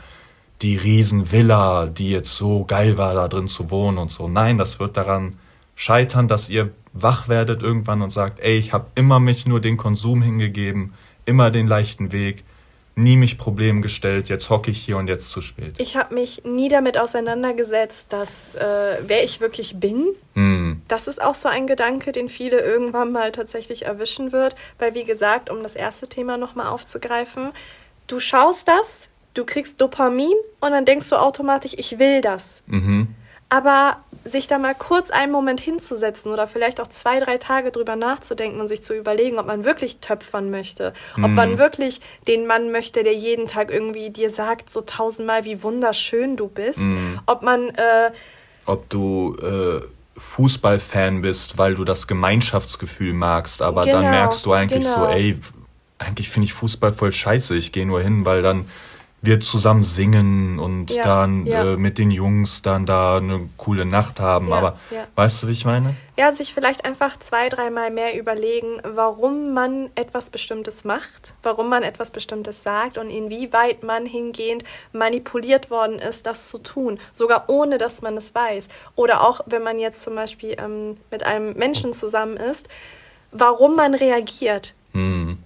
die Riesenvilla, die jetzt so geil war, da drin zu wohnen und so. Nein, das wird daran scheitern, dass ihr wach werdet irgendwann und sagt, ey, ich habe immer mich nur den Konsum hingegeben, immer den leichten Weg nie mich Problemen gestellt, jetzt hocke ich hier und jetzt zu spät. Ich habe mich nie damit auseinandergesetzt, dass äh, wer ich wirklich bin. Mm. Das ist auch so ein Gedanke, den viele irgendwann mal tatsächlich erwischen wird, weil wie gesagt, um das erste Thema nochmal aufzugreifen, du schaust das, du kriegst Dopamin und dann denkst du automatisch, ich will das. Mhm. Aber sich da mal kurz einen Moment hinzusetzen oder vielleicht auch zwei, drei Tage drüber nachzudenken und sich zu überlegen, ob man wirklich töpfern möchte, ob mm. man wirklich den Mann möchte, der jeden Tag irgendwie dir sagt, so tausendmal, wie wunderschön du bist, mm. ob man. Äh, ob du. Äh Fußballfan bist, weil du das Gemeinschaftsgefühl magst, aber genau, dann merkst du eigentlich genau. so, ey, eigentlich finde ich Fußball voll scheiße. Ich gehe nur hin, weil dann wir zusammen singen und ja, dann ja. Äh, mit den Jungs dann da eine coole Nacht haben. Ja, Aber weißt du, wie ich meine? Ja, sich vielleicht einfach zwei, dreimal mehr überlegen, warum man etwas Bestimmtes macht, warum man etwas Bestimmtes sagt und inwieweit man hingehend manipuliert worden ist, das zu tun, sogar ohne dass man es weiß. Oder auch, wenn man jetzt zum Beispiel ähm, mit einem Menschen zusammen ist, warum man reagiert. Hm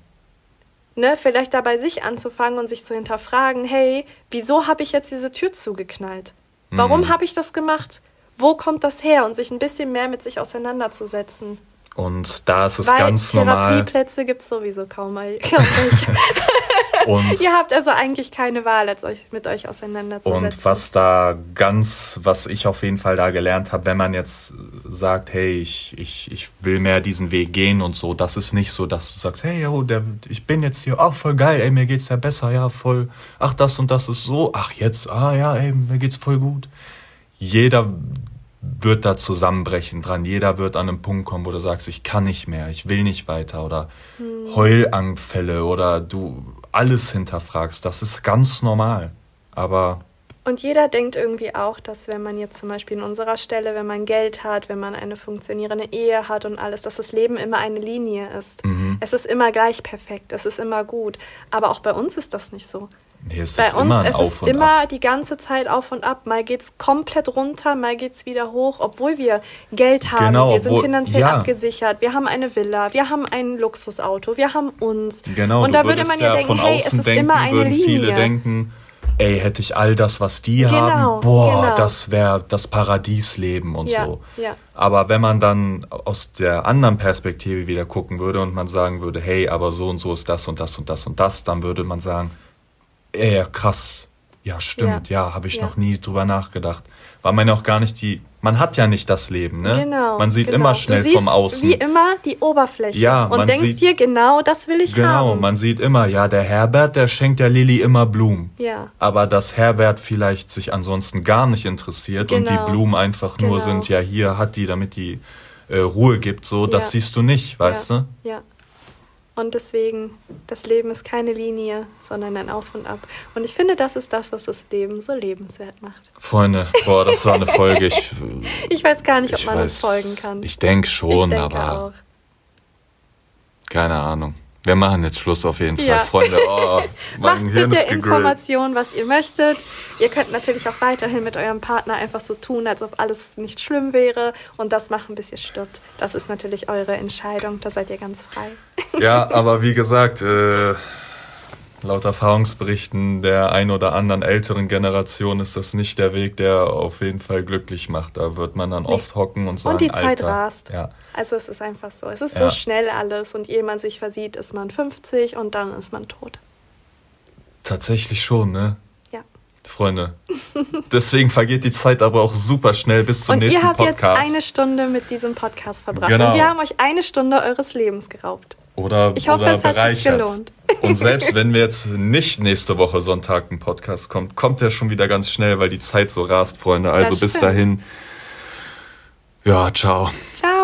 ne, vielleicht dabei sich anzufangen und sich zu hinterfragen, hey, wieso habe ich jetzt diese Tür zugeknallt? Warum mhm. habe ich das gemacht? Wo kommt das her? Und sich ein bisschen mehr mit sich auseinanderzusetzen. Und da ist es Weil ganz normal. Therapieplätze gibt es sowieso kaum mal. Und Ihr habt also eigentlich keine Wahl, als euch mit euch auseinanderzusetzen. Und was da ganz, was ich auf jeden Fall da gelernt habe, wenn man jetzt sagt, hey, ich, ich, ich will mehr diesen Weg gehen und so, das ist nicht so, dass du sagst, hey, yo, der, ich bin jetzt hier, ach, voll geil, ey, mir geht's ja besser, ja, voll, ach, das und das ist so, ach, jetzt, ah, ja, ey, mir geht's voll gut. Jeder wird da zusammenbrechen dran. Jeder wird an einen Punkt kommen, wo du sagst, ich kann nicht mehr, ich will nicht weiter oder hm. Heulanfälle oder du alles hinterfragst. Das ist ganz normal. Aber. Und jeder denkt irgendwie auch, dass wenn man jetzt zum Beispiel in unserer Stelle, wenn man Geld hat, wenn man eine funktionierende Ehe hat und alles, dass das Leben immer eine Linie ist. Mhm. Es ist immer gleich perfekt, es ist immer gut. Aber auch bei uns ist das nicht so. Nee, es Bei ist uns immer es ist immer ab. die ganze Zeit auf und ab. Mal geht es komplett runter, mal geht es wieder hoch, obwohl wir Geld haben. Genau, wir sind finanziell ja. abgesichert. Wir haben eine Villa, wir haben ein Luxusauto, wir haben uns. Genau, und da würde man ja, denken, hey, es ist immer eine würden Linie. viele denken, ey, hätte ich all das, was die genau, haben, boah, genau. das wäre das Paradiesleben und ja, so. Ja. Aber wenn man dann aus der anderen Perspektive wieder gucken würde und man sagen würde, hey, aber so und so ist das und das und das und das, dann würde man sagen, ja, krass. Ja, stimmt. Ja, ja habe ich ja. noch nie drüber nachgedacht. Weil man ja auch gar nicht die. Man hat ja nicht das Leben, ne? Genau. Man sieht genau. immer schnell du vom Außen. Wie immer die Oberfläche. Ja, und denkst sieht, dir, genau, das will ich genau, haben. Genau, man sieht immer, ja, der Herbert, der schenkt der Lilly immer Blumen. Ja. Aber dass Herbert vielleicht sich ansonsten gar nicht interessiert genau. und die genau. Blumen einfach nur genau. sind, ja, hier hat die, damit die äh, Ruhe gibt, so, das siehst du nicht, weißt du? Ja. Und deswegen, das Leben ist keine Linie, sondern ein Auf und Ab. Und ich finde, das ist das, was das Leben so lebenswert macht. Freunde, boah, das war eine Folge. Ich, ich weiß gar nicht, ob man weiß, uns folgen kann. Ich denke schon, ich denke aber. Auch. Keine Ahnung. Wir machen jetzt Schluss auf jeden Fall. Ja. Freunde, oh, mein Macht Hirn ist Informationen, was ihr möchtet. Ihr könnt natürlich auch weiterhin mit eurem Partner einfach so tun, als ob alles nicht schlimm wäre und das machen, bis ihr stirbt. Das ist natürlich eure Entscheidung, da seid ihr ganz frei. Ja, aber wie gesagt, äh, laut Erfahrungsberichten der ein oder anderen älteren Generation ist das nicht der Weg, der auf jeden Fall glücklich macht. Da wird man dann nee. oft hocken und sagen, Und die Zeit Alter, rast. Ja. Also es ist einfach so. Es ist ja. so schnell alles und ehe man sich versieht, ist man 50 und dann ist man tot. Tatsächlich schon, ne? Ja. Freunde. Deswegen vergeht die Zeit aber auch super schnell bis zum und nächsten Podcast. Ihr habt Podcast. jetzt eine Stunde mit diesem Podcast verbracht genau. und wir haben euch eine Stunde eures Lebens geraubt. Oder, ich hoffe, oder es bereichert. Hat sich gelohnt. Und selbst wenn wir jetzt nicht nächste Woche Sonntag ein Podcast kommt, kommt der schon wieder ganz schnell, weil die Zeit so rast, Freunde. Also bis dahin. Ja, ciao. Ciao.